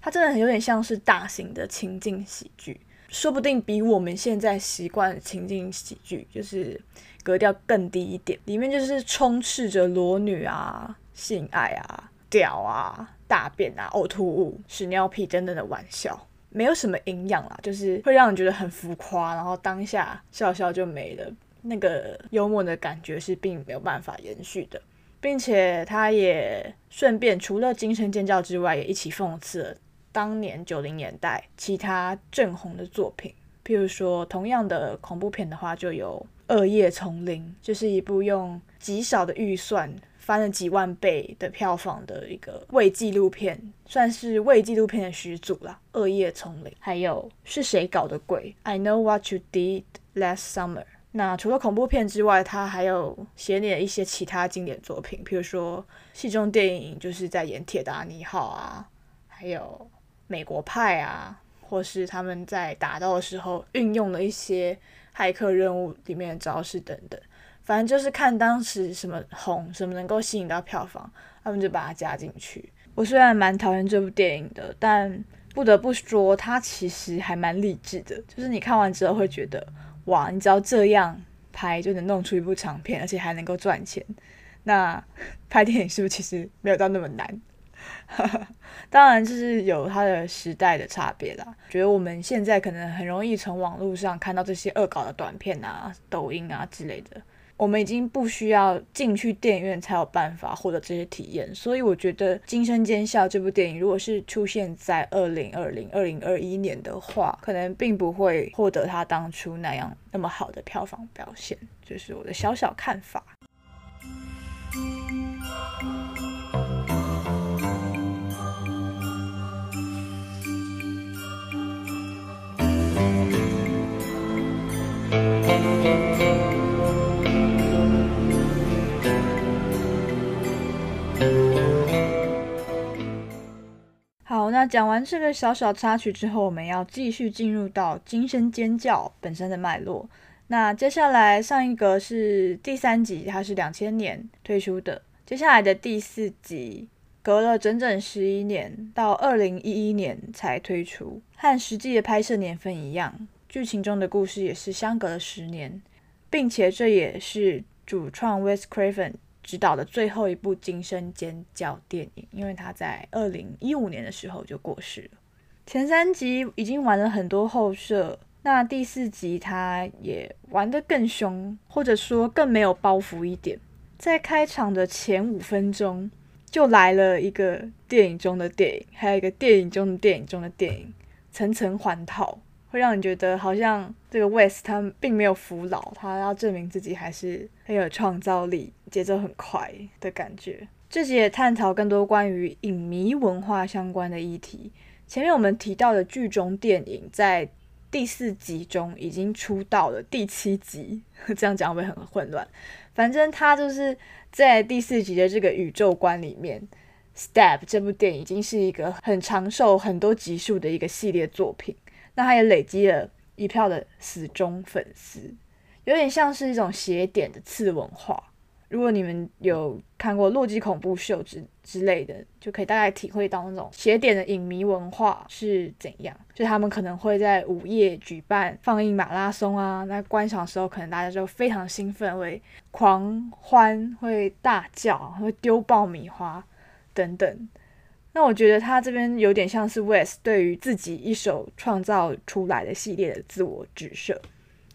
它真的很有点像是大型的情境喜剧，说不定比我们现在习惯的情境喜剧就是格调更低一点，里面就是充斥着裸女啊、性爱啊、屌啊、大便啊、呕吐物、屎尿屁等等的玩笑，没有什么营养啦，就是会让人觉得很浮夸，然后当下笑笑就没了，那个幽默的感觉是并没有办法延续的，并且它也顺便除了精神尖叫之外，也一起讽刺了。当年九零年代其他正红的作品，譬如说同样的恐怖片的话，就有《恶夜丛林》，就是一部用极少的预算翻了几万倍的票房的一个伪纪录片，算是伪纪录片的始祖了。《恶夜丛林》还有是谁搞的鬼？《I Know What You Did Last Summer》。那除了恐怖片之外，他还有写了一些其他经典作品，譬如说戏中电影，就是在演《铁达尼号》啊，还有。美国派啊，或是他们在打斗的时候运用的一些骇客任务里面的招式等等，反正就是看当时什么红，什么能够吸引到票房，他们就把它加进去。我虽然蛮讨厌这部电影的，但不得不说，它其实还蛮励志的。就是你看完之后会觉得，哇，你只要这样拍就能弄出一部长片，而且还能够赚钱。那 拍电影是不是其实没有到那么难？当然，就是有它的时代的差别啦。觉得我们现在可能很容易从网络上看到这些恶搞的短片啊、抖音啊之类的，我们已经不需要进去电影院才有办法获得这些体验，所以我觉得《惊声尖笑》这部电影，如果是出现在二零二零、二零二一年的话，可能并不会获得他当初那样那么好的票房表现，这是我的小小看法。好，那讲完这个小小插曲之后，我们要继续进入到《惊声尖叫》本身的脉络。那接下来上一个是第三集，它是两千年推出的。接下来的第四集，隔了整整十一年，到二零一一年才推出，和实际的拍摄年份一样，剧情中的故事也是相隔了十年，并且这也是主创 Wes Craven。执导的最后一部惊声尖叫电影，因为他在二零一五年的时候就过世了。前三集已经玩了很多后设，那第四集他也玩得更凶，或者说更没有包袱一点。在开场的前五分钟，就来了一个电影中的电影，还有一个电影中的电影中的电影，层层环套。会让你觉得好像这个 West 他并没有服老，他要证明自己还是很有创造力，节奏很快的感觉。这集也探讨更多关于影迷文化相关的议题。前面我们提到的剧中电影，在第四集中已经出到了第七集，这样讲会很混乱。反正他就是在第四集的这个宇宙观里面，《Step》这部电影已经是一个很长寿、很多集数的一个系列作品。那他也累积了一票的死忠粉丝，有点像是一种邪点的次文化。如果你们有看过《洛基恐怖秀》之之类的，就可以大概体会到那种邪点的影迷文化是怎样。就他们可能会在午夜举办放映马拉松啊，那观赏的时候可能大家就非常兴奋，会狂欢，会大叫，会丢爆米花等等。那我觉得他这边有点像是 West 对于自己一手创造出来的系列的自我指涉，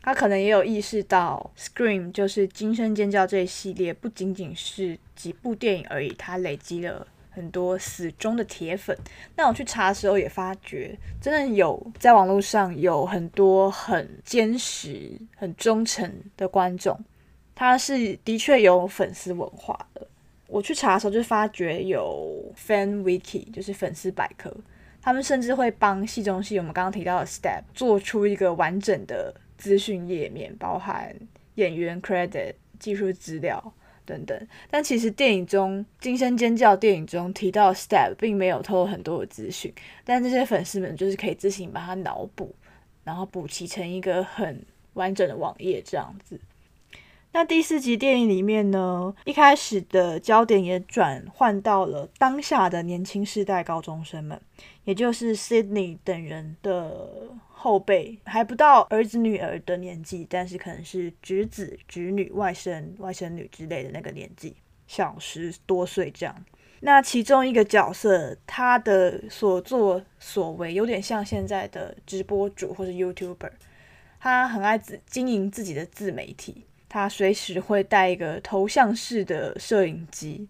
他可能也有意识到 Scream 就是惊声尖叫这一系列不仅仅是几部电影而已，他累积了很多死忠的铁粉。那我去查的时候也发觉，真的有在网络上有很多很坚实、很忠诚的观众，他是的确有粉丝文化的。我去查的时候，就发觉有 Fan Wiki，就是粉丝百科，他们甚至会帮戏中戏我们刚刚提到的 Step 做出一个完整的资讯页面，包含演员 credit、技术资料等等。但其实电影中惊声尖叫电影中提到 Step 并没有透露很多的资讯，但这些粉丝们就是可以自行把它脑补，然后补齐成一个很完整的网页这样子。那第四集电影里面呢，一开始的焦点也转换到了当下的年轻世代高中生们，也就是 Sydney 等人的后辈，还不到儿子女儿的年纪，但是可能是侄子侄女、外甥外甥女之类的那个年纪，小十多岁这样。那其中一个角色，他的所作所为有点像现在的直播主或者 YouTuber，他很爱自经营自己的自媒体。他随时会带一个头像式的摄影机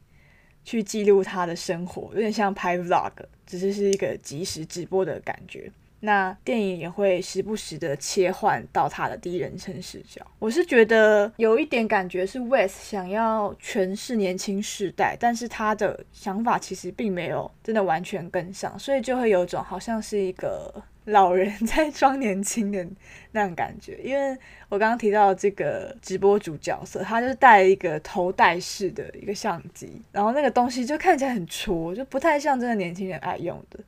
去记录他的生活，有点像拍 vlog，只是是一个即时直播的感觉。那电影也会时不时的切换到他的第一人称视角。我是觉得有一点感觉是 Wes 想要诠释年轻世代，但是他的想法其实并没有真的完全跟上，所以就会有种好像是一个。老人在装年轻的那种感觉，因为我刚刚提到这个直播主角色，他就是带了一个头戴式的一个相机，然后那个东西就看起来很戳，就不太像真的年轻人爱用的。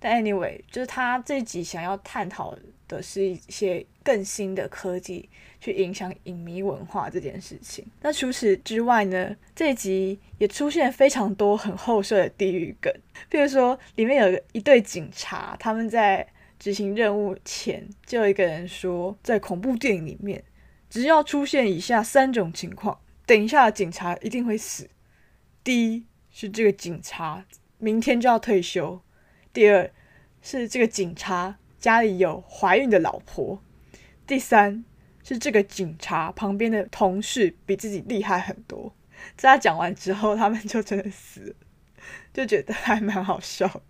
但 anyway，就是他这集想要探讨的是一些更新的科技去影响影迷文化这件事情。那除此之外呢，这集也出现非常多很后设的地狱梗，比如说里面有一对警察，他们在。执行任务前，就有一个人说，在恐怖电影里面，只要出现以下三种情况，等一下警察一定会死。第一是这个警察明天就要退休；第二是这个警察家里有怀孕的老婆；第三是这个警察旁边的同事比自己厉害很多。在他讲完之后，他们就真的死了，就觉得还蛮好笑，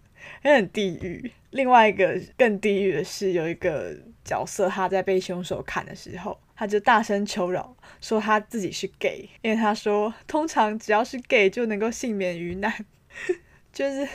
也很地狱。另外一个更地狱的是，有一个角色他在被凶手砍的时候，他就大声求饶，说他自己是 gay，因为他说通常只要是 gay 就能够幸免于难，就是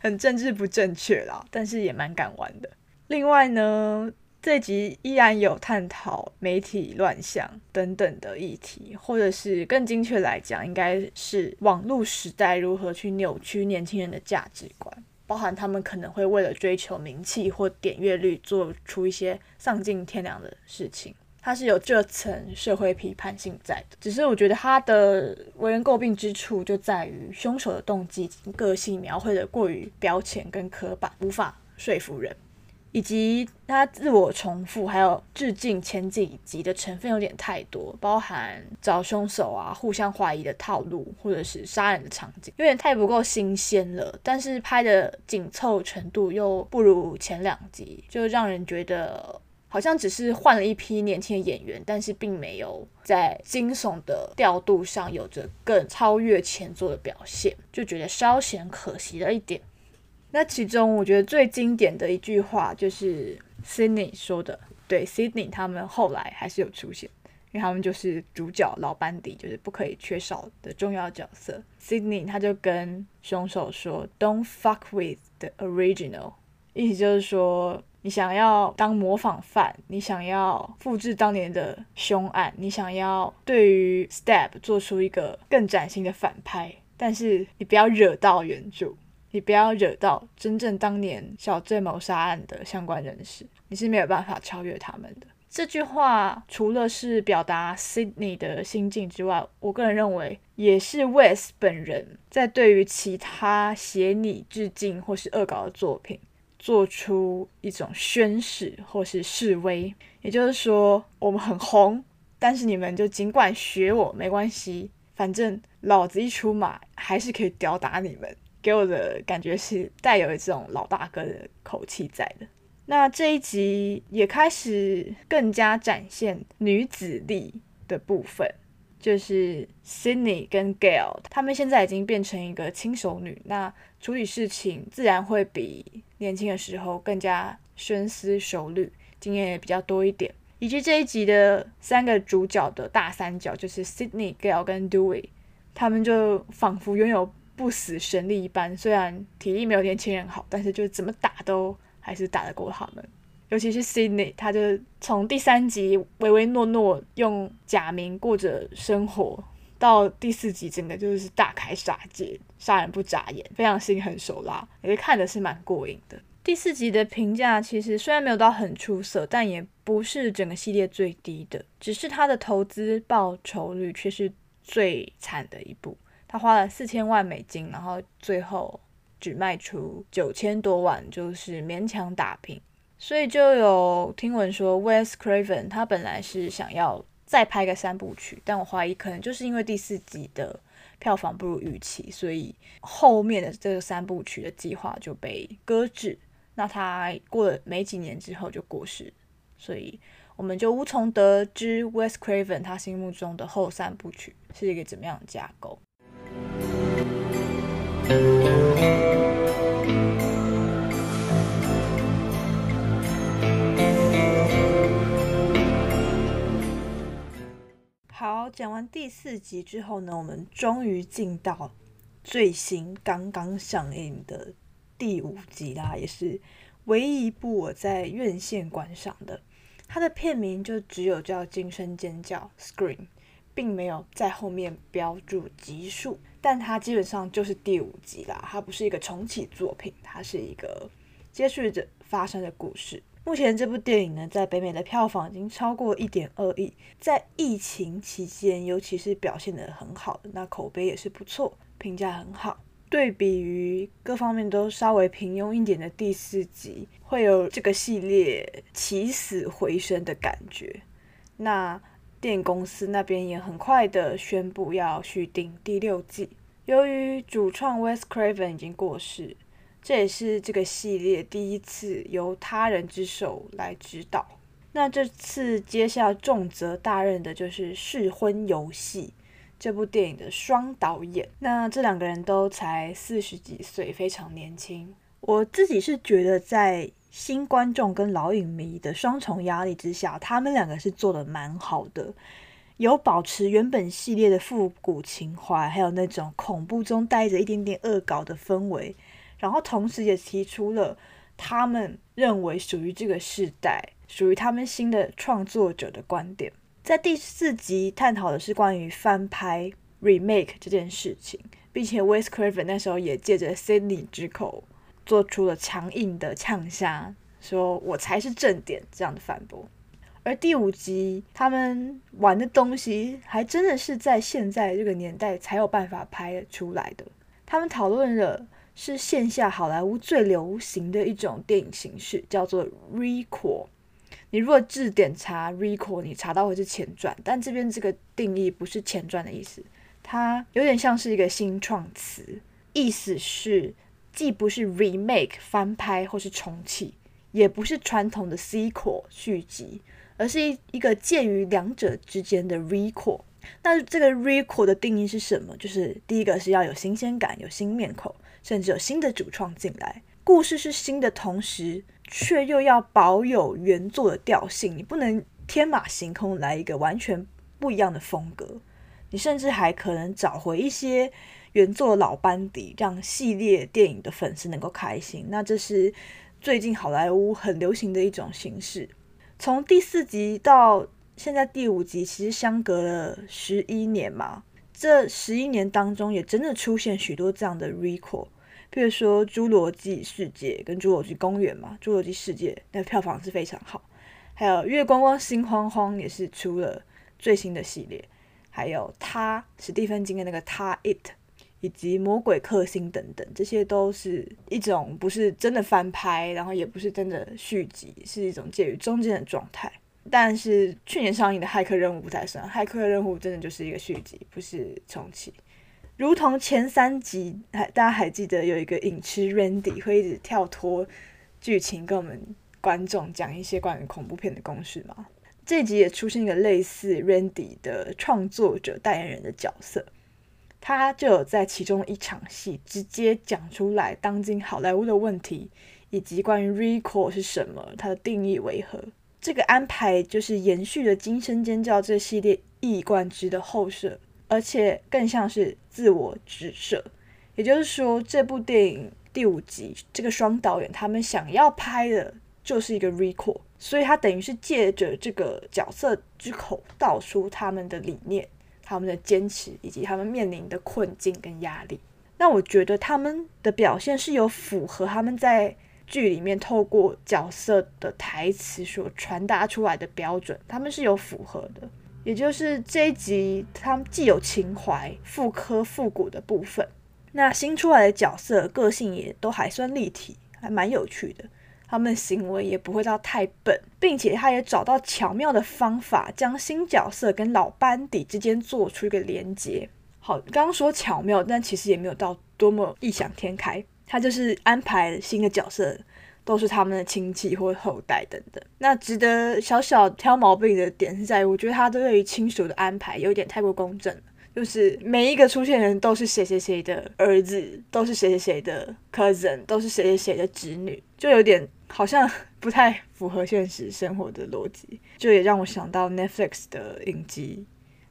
很政治不正确啦，但是也蛮敢玩的。另外呢。这集依然有探讨媒体乱象等等的议题，或者是更精确来讲，应该是网络时代如何去扭曲年轻人的价值观，包含他们可能会为了追求名气或点阅率，做出一些丧尽天良的事情。他是有这层社会批判性在的，只是我觉得他的为人诟病之处就在于凶手的动机、个性描绘的过于标签跟刻板，无法说服人。以及他自我重复，还有致敬前几集的成分有点太多，包含找凶手啊、互相怀疑的套路，或者是杀人的场景，有点太不够新鲜了。但是拍的紧凑程度又不如前两集，就让人觉得好像只是换了一批年轻的演员，但是并没有在惊悚的调度上有着更超越前作的表现，就觉得稍显可惜了一点。那其中我觉得最经典的一句话就是 Sydney 说的，对 Sydney 他们后来还是有出现，因为他们就是主角老班底，就是不可以缺少的重要角色。Sydney 他就跟凶手说，Don't fuck with the original，意思就是说，你想要当模仿犯，你想要复制当年的凶案，你想要对于 Stab 做出一个更崭新的反派，但是你不要惹到原著。你不要惹到真正当年小镇谋杀案的相关人士，你是没有办法超越他们的。这句话除了是表达 Sydney 的心境之外，我个人认为也是 Wes 本人在对于其他写你致敬或是恶搞的作品做出一种宣誓或是示威。也就是说，我们很红，但是你们就尽管学我没关系，反正老子一出马还是可以吊打你们。给我的感觉是带有这种老大哥的口气在的。那这一集也开始更加展现女子力的部分，就是 Sydney 跟 Gail，他们现在已经变成一个轻熟女，那处理事情自然会比年轻的时候更加深思熟虑，经验也比较多一点。以及这一集的三个主角的大三角，就是 Sydney、Gail 跟 Dewey，他们就仿佛拥有。不死神力一般，虽然体力没有年轻人好，但是就怎么打都还是打得过他们。尤其是 Sydney，他就从第三集唯唯诺诺用假名过着生活，到第四集整个就是大开杀戒，杀人不眨眼，非常心狠手辣，也是看的是蛮过瘾的。第四集的评价其实虽然没有到很出色，但也不是整个系列最低的，只是它的投资报酬率却是最惨的一部。他花了四千万美金，然后最后只卖出九千多万，就是勉强打平。所以就有听闻说，Wes Craven 他本来是想要再拍个三部曲，但我怀疑可能就是因为第四集的票房不如预期，所以后面的这个三部曲的计划就被搁置。那他过了没几年之后就过世，所以我们就无从得知 Wes Craven 他心目中的后三部曲是一个怎么样的架构。好，讲完第四集之后呢，我们终于进到最新刚刚上映的第五集啦，也是唯一一部我在院线观赏的。它的片名就只有叫《惊声尖叫》（Scream），并没有在后面标注集数。但它基本上就是第五集啦，它不是一个重启作品，它是一个接续着发生的故事。目前这部电影呢，在北美的票房已经超过一点二亿，在疫情期间，尤其是表现得很好，那口碑也是不错，评价很好。对比于各方面都稍微平庸一点的第四集，会有这个系列起死回生的感觉。那。电影公司那边也很快的宣布要续订第六季。由于主创 Wes Craven 已经过世，这也是这个系列第一次由他人之手来指导。那这次接下重责大任的就是《试婚游戏》这部电影的双导演。那这两个人都才四十几岁，非常年轻。我自己是觉得，在新观众跟老影迷的双重压力之下，他们两个是做的蛮好的，有保持原本系列的复古情怀，还有那种恐怖中带着一点点恶搞的氛围，然后同时也提出了他们认为属于这个时代、属于他们新的创作者的观点。在第四集探讨的是关于翻拍 （remake） 这件事情，并且 Wes Craven 那时候也借着 Sydney 之口。做出了强硬的呛下，说我才是正点这样的反驳。而第五集他们玩的东西，还真的是在现在这个年代才有办法拍出来的。他们讨论的是线下好莱坞最流行的一种电影形式，叫做 recall。你如果字典查 recall，你查到会是前传，但这边这个定义不是前传的意思，它有点像是一个新创词，意思是。既不是 remake 翻拍或是重启，也不是传统的 sequel 续集，而是一一个介于两者之间的 recall。那这个 recall 的定义是什么？就是第一个是要有新鲜感，有新面孔，甚至有新的主创进来，故事是新的同时，却又要保有原作的调性。你不能天马行空来一个完全不一样的风格，你甚至还可能找回一些。原作老班底，让系列电影的粉丝能够开心。那这是最近好莱坞很流行的一种形式。从第四集到现在第五集，其实相隔了十一年嘛。这十一年当中，也真的出现许多这样的 recall，比如说《侏罗纪世界》跟《侏罗纪公园》嘛，《侏罗纪世界》那票房是非常好。还有《月光光心慌慌》也是出了最新的系列。还有他史蒂芬金的那个他 it。以及魔鬼克星等等，这些都是一种不是真的翻拍，然后也不是真的续集，是一种介于中间的状态。但是去年上映的《骇客任务》不太算，《骇客任务》真的就是一个续集，不是重启。如同前三集，还大家还记得有一个影痴 Randy 会一直跳脱剧情，跟我们观众讲一些关于恐怖片的公式吗？这集也出现一个类似 Randy 的创作者代言人的角色。他就有在其中一场戏直接讲出来当今好莱坞的问题，以及关于 recall 是什么，它的定义为何。这个安排就是延续了《惊声尖叫》这系列一以贯之的后设，而且更像是自我指射。也就是说，这部电影第五集这个双导演他们想要拍的就是一个 recall，所以他等于是借着这个角色之口道出他们的理念。他们的坚持以及他们面临的困境跟压力，那我觉得他们的表现是有符合他们在剧里面透过角色的台词所传达出来的标准，他们是有符合的。也就是这一集，他们既有情怀、复刻复古的部分，那新出来的角色个性也都还算立体，还蛮有趣的。他们的行为也不会到太笨，并且他也找到巧妙的方法，将新角色跟老班底之间做出一个连接。好，刚刚说巧妙，但其实也没有到多么异想天开。他就是安排新的角色，都是他们的亲戚或后代等等。那值得小小挑毛病的点是在于，我觉得他对于亲属的安排有点太过公正，就是每一个出现人都是谁谁谁的儿子，都是谁谁谁的 cousin，都是谁谁谁的侄女，就有点。好像 不太符合现实生活的逻辑，就也让我想到 Netflix 的影集，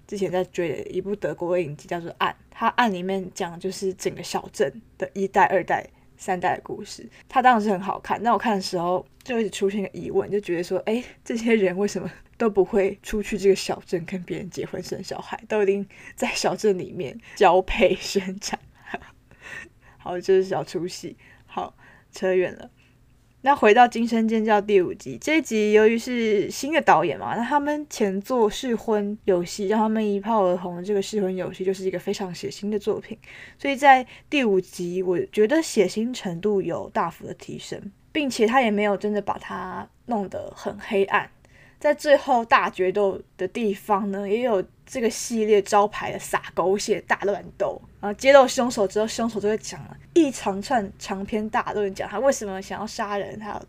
之前在追的一部德国影集叫做《暗》，它《暗》里面讲就是整个小镇的一代、二代、三代的故事，它当然是很好看。那我看的时候就一直出现个疑问，就觉得说，哎，这些人为什么都不会出去这个小镇跟别人结婚生小孩，都一定在小镇里面交配生产？好，这是小出戏。好，扯远了。那回到《惊声尖叫》第五集，这一集由于是新的导演嘛，那他们前作试婚游戏让他们一炮而红这个试婚游戏就是一个非常血腥的作品，所以在第五集我觉得血腥程度有大幅的提升，并且他也没有真的把它弄得很黑暗。在最后大决斗的地方呢，也有这个系列招牌的撒狗血大乱斗啊！揭露凶手之后，凶手就会讲了一长串长篇大论，讲他为什么想要杀人，他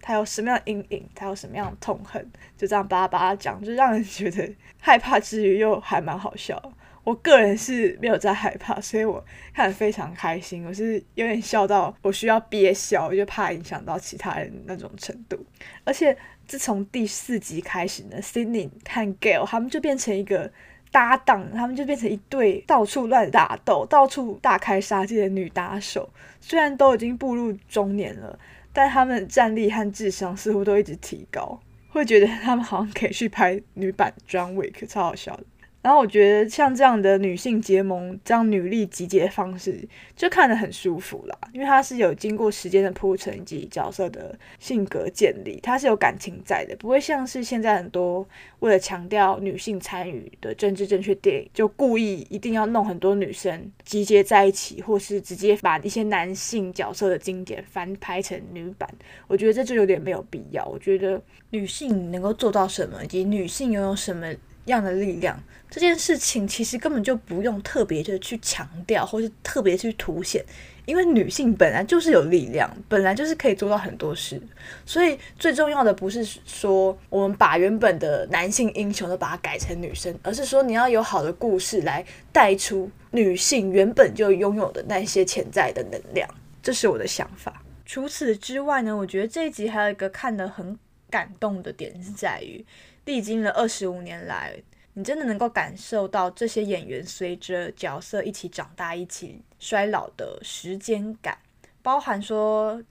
他有什么样的阴影，他有什么样的痛恨，就这样巴拉巴拉讲，就让人觉得害怕之余又还蛮好笑。我个人是没有在害怕，所以我看得非常开心。我是有点笑到我需要憋笑，就怕影响到其他人那种程度。而且自从第四集开始呢，Sydney 和 Gale 他们就变成一个搭档，他们就变成一对到处乱打斗、到处大开杀戒的女打手。虽然都已经步入中年了，但他们的战力和智商似乎都一直提高，会觉得他们好像可以去拍女版 John Wick，超好笑的。然后我觉得像这样的女性结盟、这样女力集结方式，就看得很舒服啦。因为它是有经过时间的铺陈以及角色的性格建立，它是有感情在的，不会像是现在很多为了强调女性参与的政治正确电影，就故意一定要弄很多女生集结在一起，或是直接把一些男性角色的经典翻拍成女版。我觉得这就有点没有必要。我觉得女性能够做到什么，以及女性拥有什么。样的力量，这件事情其实根本就不用特别的去强调，或是特别去凸显，因为女性本来就是有力量，本来就是可以做到很多事。所以最重要的不是说我们把原本的男性英雄都把它改成女生，而是说你要有好的故事来带出女性原本就拥有的那些潜在的能量。这是我的想法。除此之外呢，我觉得这一集还有一个看得很感动的点是在于。历经了二十五年来，你真的能够感受到这些演员随着角色一起长大、一起衰老的时间感，包含说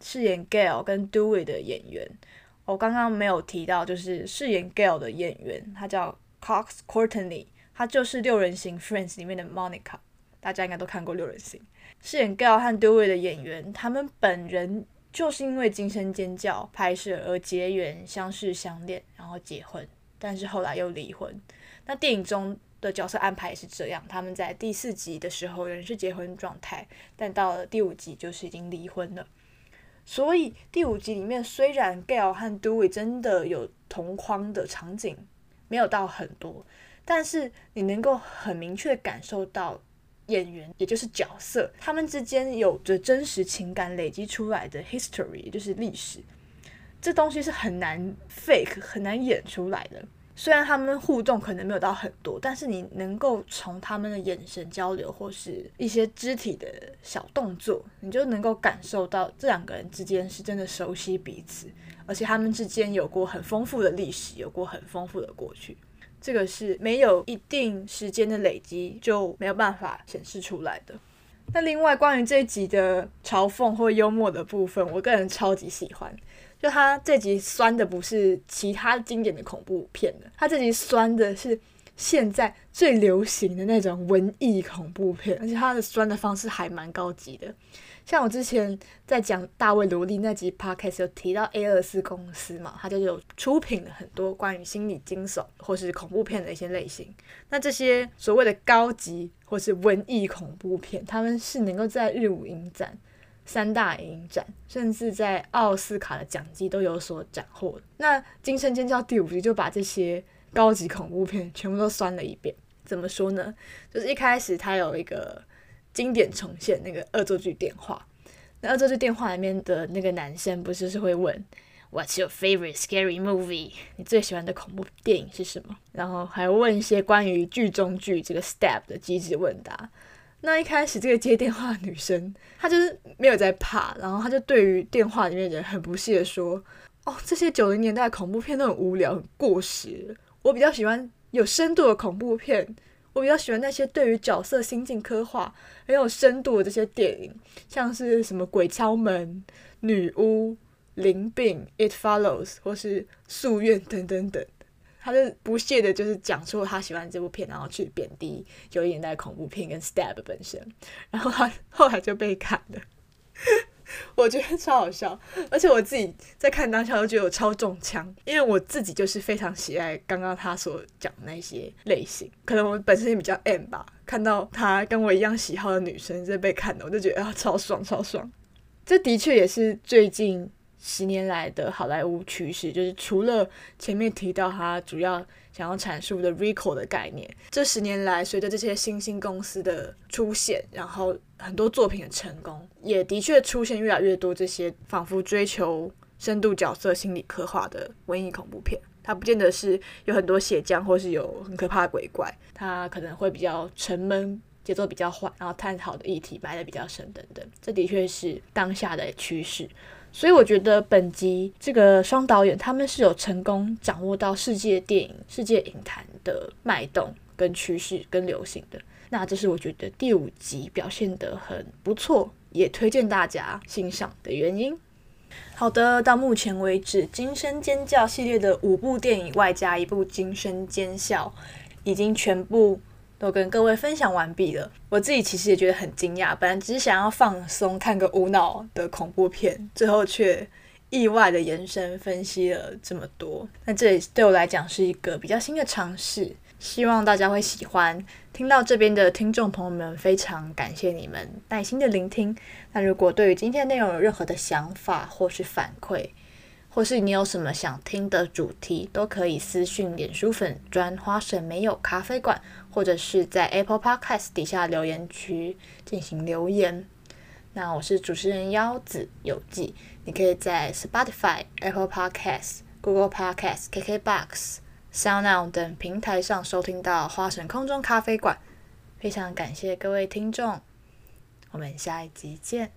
饰演 Gail 跟 Dewey 的演员，我刚刚没有提到，就是饰演 Gail 的演员，他叫 Cox Courtney，他就是六人行 Friends 里面的 Monica，大家应该都看过六人行。饰演 Gail 和 Dewey 的演员，他们本人。就是因为《惊声尖叫》拍摄而结缘、相识、相恋，然后结婚，但是后来又离婚。那电影中的角色安排也是这样，他们在第四集的时候仍是结婚状态，但到了第五集就是已经离婚了。所以第五集里面，虽然 Gail 和 Dewey 真的有同框的场景，没有到很多，但是你能够很明确感受到。演员也就是角色，他们之间有着真实情感累积出来的 history，也就是历史。这东西是很难 fake，很难演出来的。虽然他们互动可能没有到很多，但是你能够从他们的眼神交流或是一些肢体的小动作，你就能够感受到这两个人之间是真的熟悉彼此，而且他们之间有过很丰富的历史，有过很丰富的过去。这个是没有一定时间的累积就没有办法显示出来的。那另外关于这一集的嘲讽或幽默的部分，我个人超级喜欢。就他这集酸的不是其他经典的恐怖片的，他这集酸的是现在最流行的那种文艺恐怖片，而且他的酸的方式还蛮高级的。像我之前在讲大卫罗莉那集 podcast 有提到 A 二四公司嘛，它就有出品了很多关于心理惊悚或是恐怖片的一些类型。那这些所谓的高级或是文艺恐怖片，他们是能够在日舞影展、三大影展，甚至在奥斯卡的奖季都有所斩获。那《惊声尖叫》第五集就把这些高级恐怖片全部都酸了一遍。怎么说呢？就是一开始它有一个。经典重现那个恶作剧电话，那恶作剧电话里面的那个男生不是是会问 What's your favorite scary movie？你最喜欢的恐怖电影是什么？然后还问一些关于剧中剧这个 step 的机智问答。那一开始这个接电话的女生，她就是没有在怕，然后她就对于电话里面的人很不屑的说：“哦，这些九零年代恐怖片都很无聊、很过时，我比较喜欢有深度的恐怖片。”我比较喜欢那些对于角色心境刻画很有深度的这些电影，像是什么《鬼敲门》《女巫》《灵病》《It Follows》或是《夙愿》等等等。他就不屑的，就是讲出他喜欢这部片，然后去贬低九零年代恐怖片跟《Stab》本身，然后他后来就被砍了。我觉得超好笑，而且我自己在看当下都觉得我超中枪，因为我自己就是非常喜爱刚刚他所讲那些类型，可能我本身也比较 M 吧，看到他跟我一样喜好的女生在被看的，我就觉得啊超爽超爽。这的确也是最近十年来的好莱坞趋势，就是除了前面提到他主要。想要阐述的 recall 的概念，这十年来，随着这些新兴公司的出现，然后很多作品的成功，也的确出现越来越多这些仿佛追求深度角色心理刻画的文艺恐怖片。它不见得是有很多血浆，或是有很可怕的鬼怪，它可能会比较沉闷，节奏比较缓，然后探讨的议题埋的比较深等等。这的确是当下的趋势。所以我觉得本集这个双导演他们是有成功掌握到世界电影、世界影坛的脉动跟趋势跟流行的。那这是我觉得第五集表现得很不错，也推荐大家欣赏的原因。好的，到目前为止，《惊声尖叫》系列的五部电影外加一部《惊声尖笑》，已经全部都跟各位分享完毕了。我自己其实也觉得很惊讶，本来只是想要放松看个无脑的恐怖片，最后却意外的延伸分析了这么多。那这也对我来讲是一个比较新的尝试。希望大家会喜欢。听到这边的听众朋友们，非常感谢你们耐心的聆听。那如果对于今天内容有任何的想法或是反馈，或是你有什么想听的主题，都可以私讯脸书粉专花神没有咖啡馆，或者是在 Apple Podcast 底下留言区进行留言。那我是主持人腰子有记，你可以在 Spotify、Apple Podcast、Google Podcast、KKBox。SoundOn 等平台上收听到《花神空中咖啡馆》，非常感谢各位听众，我们下一集见。